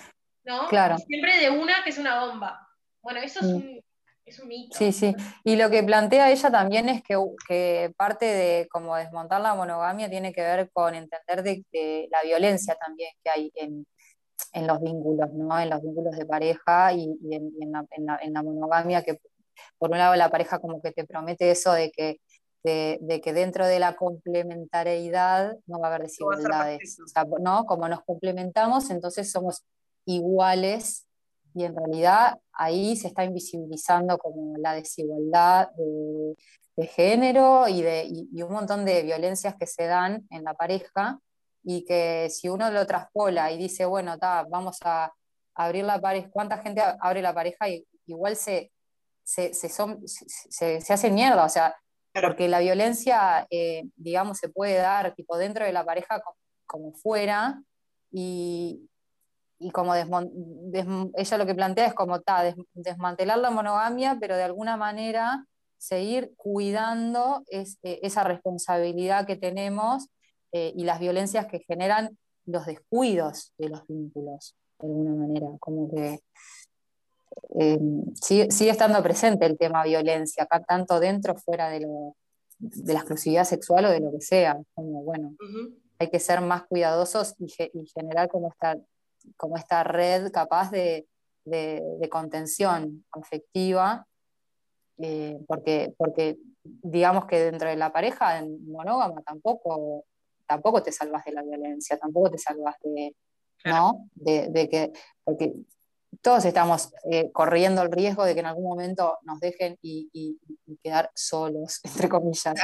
¿no? Claro. siempre de una que es una bomba. Bueno, eso es mm. un, es un mito. Sí, sí. Y lo que plantea ella también es que, parte de como desmontar la monogamia tiene que ver con entender de, la violencia también que hay en, los vínculos, ¿no? En los vínculos de pareja y, en, la, monogamia, que por un lado la pareja como que te promete eso de que de, que dentro de la complementariedad no va a haber desigualdades. ¿no? Como nos complementamos, entonces somos iguales y en realidad ahí se está invisibilizando como la desigualdad de, género y, de, un montón de violencias que se dan en la pareja y que si uno lo traspola y dice, bueno, vamos a abrir la pareja, ¿cuánta gente abre la pareja? Y igual se, se, se, hace mierda, o sea, porque la violencia, eh, digamos, se puede dar tipo dentro de la pareja como, como fuera, y, como ella lo que plantea es como desmantelar la monogamia, pero de alguna manera seguir cuidando eh, esa responsabilidad que tenemos eh, y las violencias que generan los descuidos de los vínculos, de alguna manera, como que eh, sigue, estando presente el tema violencia, acá tanto dentro, fuera de, de la exclusividad sexual o de lo que sea, como bueno, hay que ser más cuidadosos y, generar como esta, como esta red capaz de, contención afectiva, eh, porque, porque digamos que dentro de la pareja monógama tampoco, tampoco te salvas de la violencia, tampoco te salvas de, ¿no? De, que, porque todos estamos eh, corriendo el riesgo de que en algún momento nos dejen y, quedar solos, entre comillas.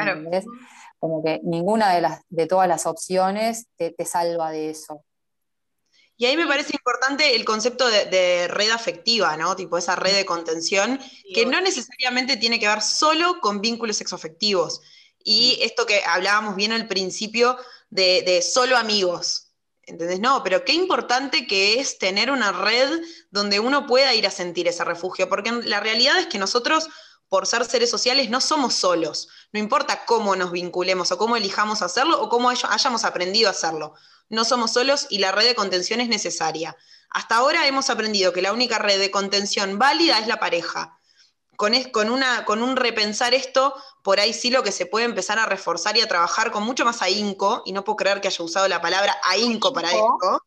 Como que ninguna de, las, de todas las opciones te, salva de eso. Y ahí me parece importante el concepto de, red afectiva, ¿no? Tipo esa red de contención, que no necesariamente tiene que ver solo con vínculos sexoafectivos. Y esto que hablábamos bien al principio de, de solo amigos, ¿Entendés? No, pero qué importante que es tener una red donde uno pueda ir a sentir ese refugio, porque la realidad es que nosotros, por ser seres sociales, no somos solos. No importa cómo nos vinculemos o cómo elijamos hacerlo o cómo hayamos aprendido a hacerlo. No somos solos y la red de contención es necesaria. Hasta ahora hemos aprendido que la única red de contención válida es la pareja con, una, con un repensar esto, por ahí sí lo que se puede empezar a reforzar y a trabajar con mucho más ahínco, y no puedo creer que haya usado la palabra ahínco para esto,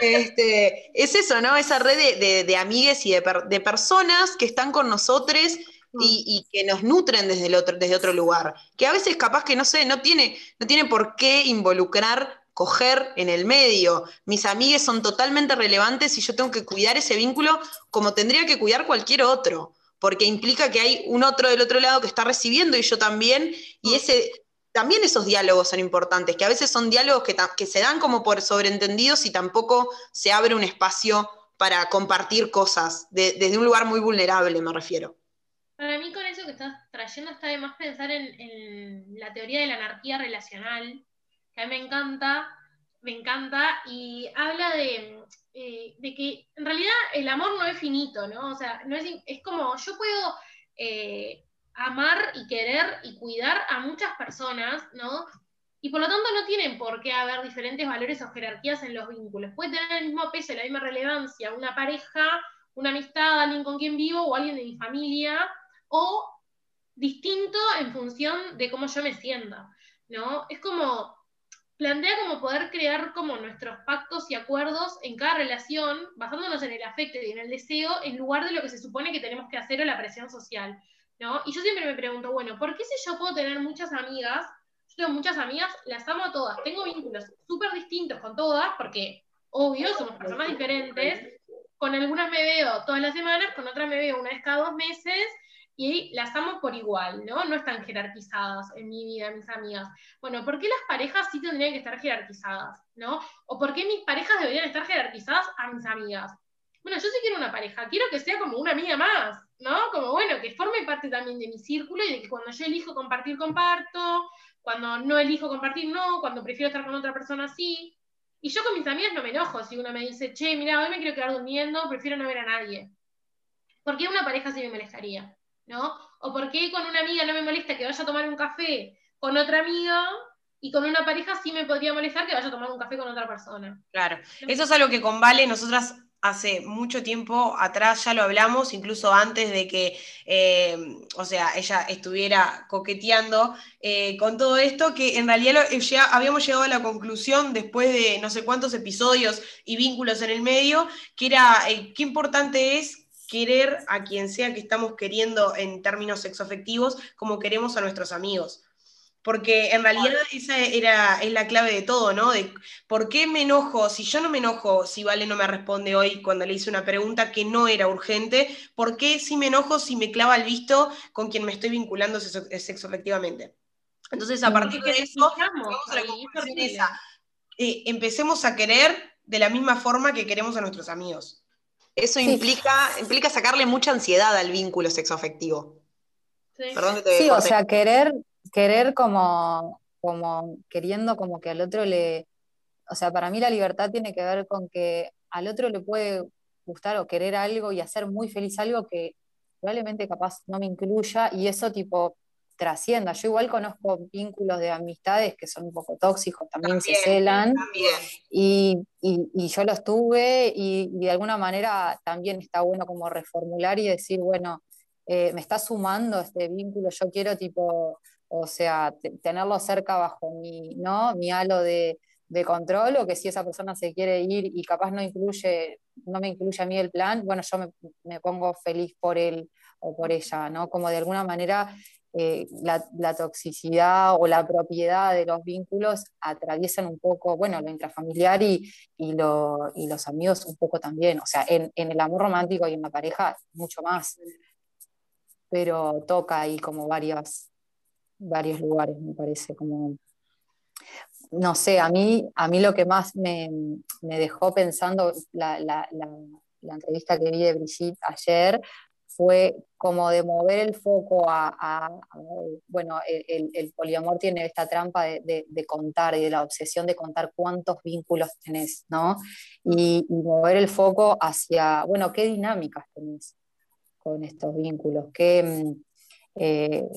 este, es eso, ¿no? Esa red de, amigues y de, personas que están con nosotros mm. y, que nos nutren desde, el otro, desde otro lugar. Que a veces capaz que, no sé, no tiene, no tiene por qué involucrar coger en el medio. Mis amigas son totalmente relevantes y yo tengo que cuidar ese vínculo como tendría que cuidar cualquier otro, porque implica que hay un otro del otro lado que está recibiendo y yo también, y mm. ese, también esos diálogos son importantes, que a veces son diálogos que, que se dan como por sobreentendidos y tampoco se abre un espacio para compartir cosas, desde un lugar muy vulnerable, me refiero. Para mí con eso que estás trayendo está de más pensar en, en la teoría de la anarquía relacional, que a mí me encanta, me encanta, y habla de, eh, de que en realidad el amor no es finito, ¿no? O sea, no es, es como yo puedo eh, amar y querer y cuidar a muchas personas, ¿no? Y por lo tanto no tienen por qué haber diferentes valores o jerarquías en los vínculos. Puede tener el mismo peso, la misma relevancia, una pareja, una amistad, alguien con quien vivo o alguien de mi familia, o distinto en función de cómo yo me sienta, ¿no? Es como, plantea como poder crear como nuestros pactos y acuerdos en cada relación, basándonos en el afecto y en el deseo, en lugar de lo que se supone que tenemos que hacer o la presión social, ¿no? Y yo siempre me pregunto, bueno, ¿por qué si yo puedo tener muchas amigas, yo tengo muchas amigas, las amo a todas, tengo vínculos súper distintos con todas, porque obvio, somos personas diferentes, con algunas me veo todas las semanas, con otras me veo una vez cada dos meses, y las amo por igual, ¿no? No están jerarquizadas en mi vida, mis amigas. Bueno, ¿por qué las parejas sí tendrían que estar jerarquizadas, ¿no? ¿O por qué mis parejas deberían estar jerarquizadas a mis amigas? Bueno, yo sí quiero una pareja, quiero que sea como una amiga más, ¿no? Como, bueno, que forme parte también de mi círculo y de que cuando yo elijo compartir, comparto, cuando no elijo compartir, no, cuando prefiero estar con otra persona, sí. Y yo con mis amigas no me enojo si uno me dice, che, mira, hoy me quiero quedar durmiendo, prefiero no ver a nadie. ¿Por qué una pareja sí me molestaría? ¿No? O por qué con una amiga no me molesta que vaya a tomar un café con otra amiga y con una pareja sí me podría molestar que vaya a tomar un café con otra persona. Claro, eso es algo que con Vale nosotras hace mucho tiempo atrás ya lo hablamos, incluso antes de que, eh, o sea, ella estuviera coqueteando eh, con todo esto, que en realidad ya habíamos llegado a la conclusión después de no sé cuántos episodios y vínculos en el medio, que era eh, qué importante es querer a quien sea que estamos queriendo en términos sexoafectivos como queremos a nuestros amigos. Porque en realidad esa era, es la clave de todo, ¿no? De por qué me enojo, si yo no me enojo, si Vale no me responde hoy cuando le hice una pregunta que no era urgente, ¿por qué si me enojo si me clava el visto con quien me estoy vinculando sexoafectivamente? Entonces, a partir de eso, vamos a la esa. Eh, empecemos a querer de la misma forma que queremos a nuestros amigos. Eso implica, implica sacarle mucha ansiedad al vínculo sexoafectivo. Sí, sí o sea, querer, querer como, como, queriendo como que al otro le, o sea, para mí la libertad tiene que ver con que al otro le puede gustar o querer algo y hacer muy feliz algo que probablemente capaz no me incluya y eso tipo trascienda. Yo igual conozco vínculos de amistades que son un poco tóxicos, también, se celan. Y, yo los tuve y, de alguna manera también está bueno como reformular y decir, bueno, eh, me está sumando este vínculo, yo quiero tipo, o sea, tenerlo cerca bajo mi, ¿no? mi halo de, de control o que si esa persona se quiere ir y capaz no incluye, no me incluye a mí el plan, bueno, yo me, me pongo feliz por él o por ella, ¿no? Como de alguna manera eh, la, toxicidad o la propiedad de los vínculos atraviesan un poco, bueno, lo intrafamiliar y, y, los amigos un poco también. O sea, en, el amor romántico y en la pareja, mucho más. Pero toca ahí como varios, varios lugares, me parece, como no sé, a mí, a mí lo que más me, dejó pensando la, la, entrevista que vi de Brigitte ayer fue como de mover el foco a, bueno, el, poliamor tiene esta trampa de, contar y de la obsesión de contar cuántos vínculos tenés, ¿no? Y, mover el foco hacia, bueno, qué dinámicas tenés con estos vínculos, qué, eh,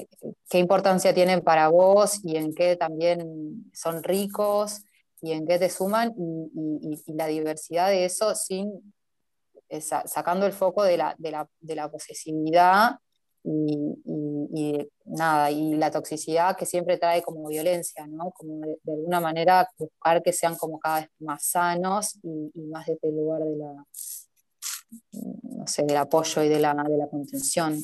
qué importancia tienen para vos y en qué también son ricos y en qué te suman y la diversidad de eso sin sacando el foco de la, de la, posesividad y, nada, y la toxicidad que siempre trae como violencia, ¿no? Como de, alguna manera buscar que sean como cada vez más sanos y, más desde el lugar de la, no sé, del apoyo y de la, de la contención.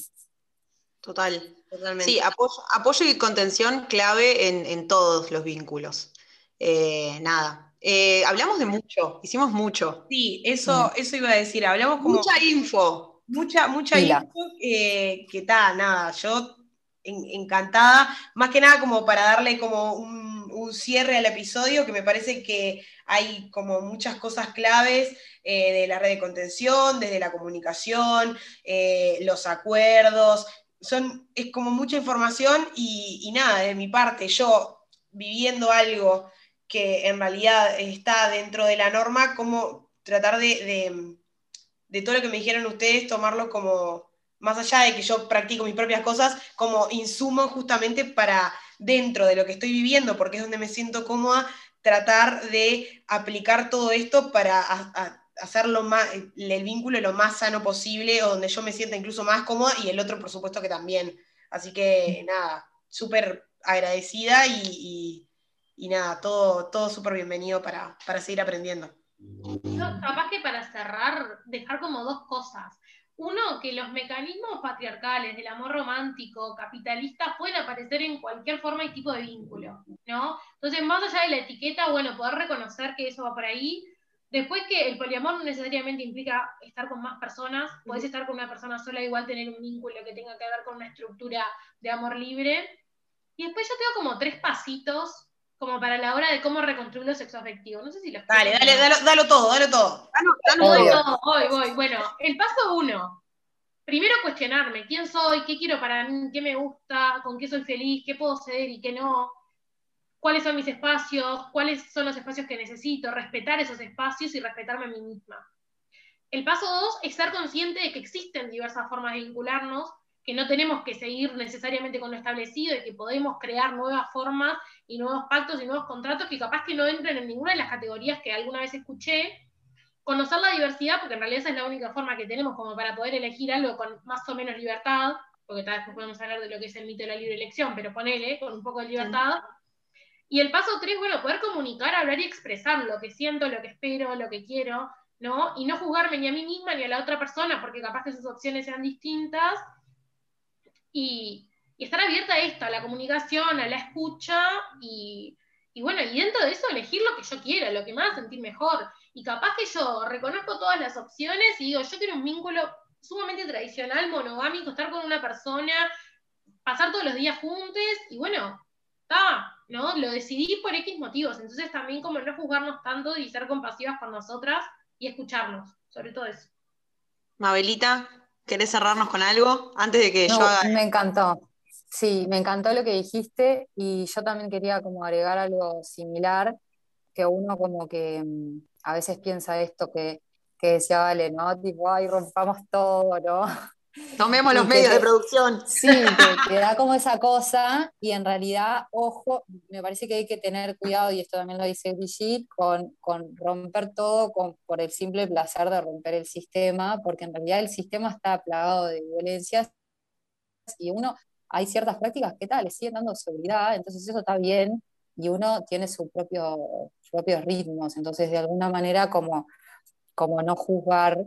Total, totalmente. Sí, apoyo, y contención clave en, todos los vínculos. Eh, nada, eh, hablamos de mucho, hicimos mucho. Sí, eso, eso iba a decir, hablamos como... Mucha info. Mucha, mucha info que está, nada, yo encantada, más que nada como para darle como un, cierre al episodio, que me parece que hay como muchas cosas claves eh, de la red de contención, desde la comunicación, eh, los acuerdos, son, es como mucha información y, y nada, de mi parte, yo viviendo algo que en realidad está dentro de la norma, como tratar de, de, todo lo que me dijeron ustedes, tomarlo como, más allá de que yo practico mis propias cosas, como insumo justamente para dentro de lo que estoy viviendo, porque es donde me siento cómoda, tratar de aplicar todo esto para hacerlo más, el vínculo lo más sano posible, o donde yo me sienta incluso más cómoda, y el otro, por supuesto, que también. Así que nada, súper agradecida y y nada, todo, todo súper bienvenido para, seguir aprendiendo. capaz que para cerrar, dejar como dos cosas. Uno, que los mecanismos patriarcales del amor romántico, capitalista, pueden aparecer en cualquier forma y tipo de vínculo, ¿no? Entonces, más allá de la etiqueta, bueno, poder reconocer que eso va por ahí. Después que el poliamor no necesariamente implica estar con más personas, podés estar con una persona sola, igual tener un vínculo que tenga que ver con una estructura de amor libre. Y después yo tengo como tres pasitos como para la hora de cómo reconstruir los sexo afectivos. No sé si los Dale, dale, dalo, dalo, todo, dalo todo. Dalo, todo. Voy, voy. Bueno, el paso uno. Primero cuestionarme quién soy, qué quiero para mí, qué me gusta, con qué soy feliz, qué puedo ser y qué no. Cuáles son mis espacios, cuáles son los espacios que necesito, respetar esos espacios y respetarme a mí misma. El paso dos es ser consciente de que existen diversas formas de vincularnos, que no tenemos que seguir necesariamente con lo establecido y que podemos crear nuevas formas y nuevos pactos y nuevos contratos que capaz que no entren en ninguna de las categorías que alguna vez escuché. Conocer la diversidad, porque en realidad esa es la única forma que tenemos como para poder elegir algo con más o menos libertad, porque tal vez podemos hablar de lo que es el mito de la libre elección, pero ponele, con un poco de libertad. Y el paso tres, bueno, poder comunicar, hablar y expresar lo que siento, lo que espero, lo que quiero, ¿no? Y no juzgarme ni a mí misma ni a la otra persona, porque capaz que sus opciones sean distintas. Y, estar abierta a esto, a la comunicación, a la escucha y, bueno, y dentro de eso elegir lo que yo quiera, lo que me haga sentir mejor. Y capaz que yo reconozco todas las opciones y digo, yo quiero un vínculo sumamente tradicional, monogámico, estar con una persona, pasar todos los días juntos y bueno, está, ¿no? Lo decidí por X motivos. Entonces también como no juzgarnos tanto y ser compasivas con nosotras y escucharnos, sobre todo eso. Mabelita, ¿querés cerrarnos con algo antes de que yo haga... Me encantó. Sí, me encantó lo que dijiste y yo también quería como agregar algo similar, que uno como que mm, a veces piensa esto que, que decía Vale, ¿no? Tipo, ay, rompamos todo, ¿no? Tomemos los medios de producción. Sí, que, da como esa cosa y en realidad, ojo, me parece que hay que tener cuidado, y esto también lo dice Brigitte, con, con romper todo con, por el simple placer de romper el sistema, porque en realidad el sistema está plagado de violencias y uno, hay ciertas prácticas que tal, le siguen dando seguridad, entonces eso está bien y uno tiene sus propio, propios ritmos, entonces de alguna manera como, como no juzgar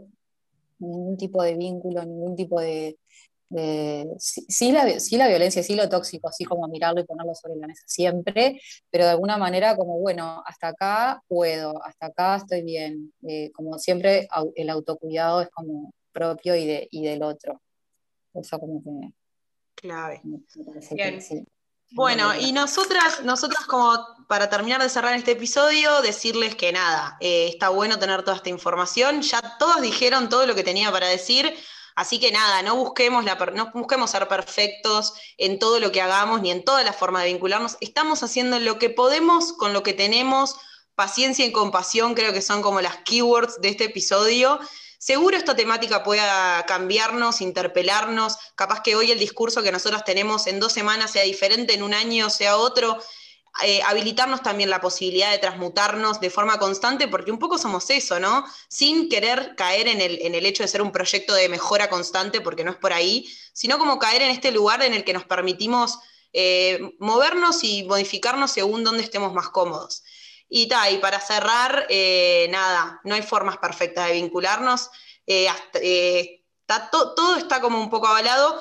ningún tipo de vínculo, ningún tipo de... sí, la, la, violencia, sí lo tóxico, así como mirarlo y ponerlo sobre la mesa siempre, pero de alguna manera como, bueno, hasta acá puedo, hasta acá estoy bien. Eh, como siempre, el autocuidado es como propio y, de, y del otro. Eso como que... Clave. Bueno, y nosotras, nosotras como para terminar de cerrar este episodio, decirles que nada, eh, está bueno tener toda esta información, ya todos dijeron todo lo que tenía para decir, así que nada, no busquemos, la, no busquemos ser perfectos en todo lo que hagamos ni en toda la forma de vincularnos, estamos haciendo lo que podemos con lo que tenemos, paciencia y compasión creo que son como las keywords de este episodio. Seguro esta temática pueda cambiarnos, interpelarnos, capaz que hoy el discurso que nosotros tenemos en dos semanas sea diferente, en un año sea otro, eh, habilitarnos también la posibilidad de transmutarnos de forma constante, porque un poco somos eso, ¿no? Sin querer caer en el, en el hecho de ser un proyecto de mejora constante, porque no es por ahí, sino como caer en este lugar en el que nos permitimos eh, movernos y modificarnos según donde estemos más cómodos. Y, y para cerrar, eh, nada, no hay formas perfectas de vincularnos. Eh, eh, todo está como un poco avalado,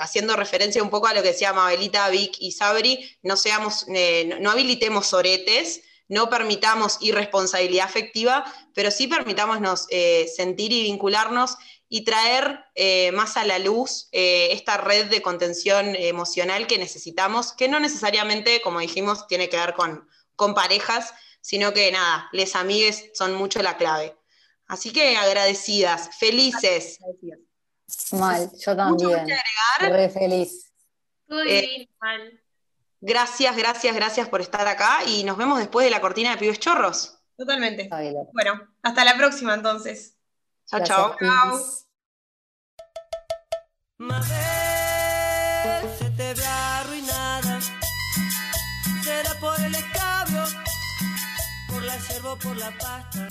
haciendo referencia un poco a lo que decía Mabelita, Vic y Sabri, no, seamos, no habilitemos soretes, no permitamos irresponsabilidad afectiva, pero sí permitámonos sentir y vincularnos y traer más a la luz esta red de contención emocional que necesitamos, que no necesariamente, como dijimos, tiene que ver con, con parejas, sino que nada, les amigues son mucho la clave. Así que agradecidas, felices. Mal, yo también. Re feliz. Eh, gracias, gracias, gracias por estar acá y nos vemos después de la cortina de pibes chorros. Totalmente. Bueno, hasta la próxima entonces. Chao, chao. se por la pasta.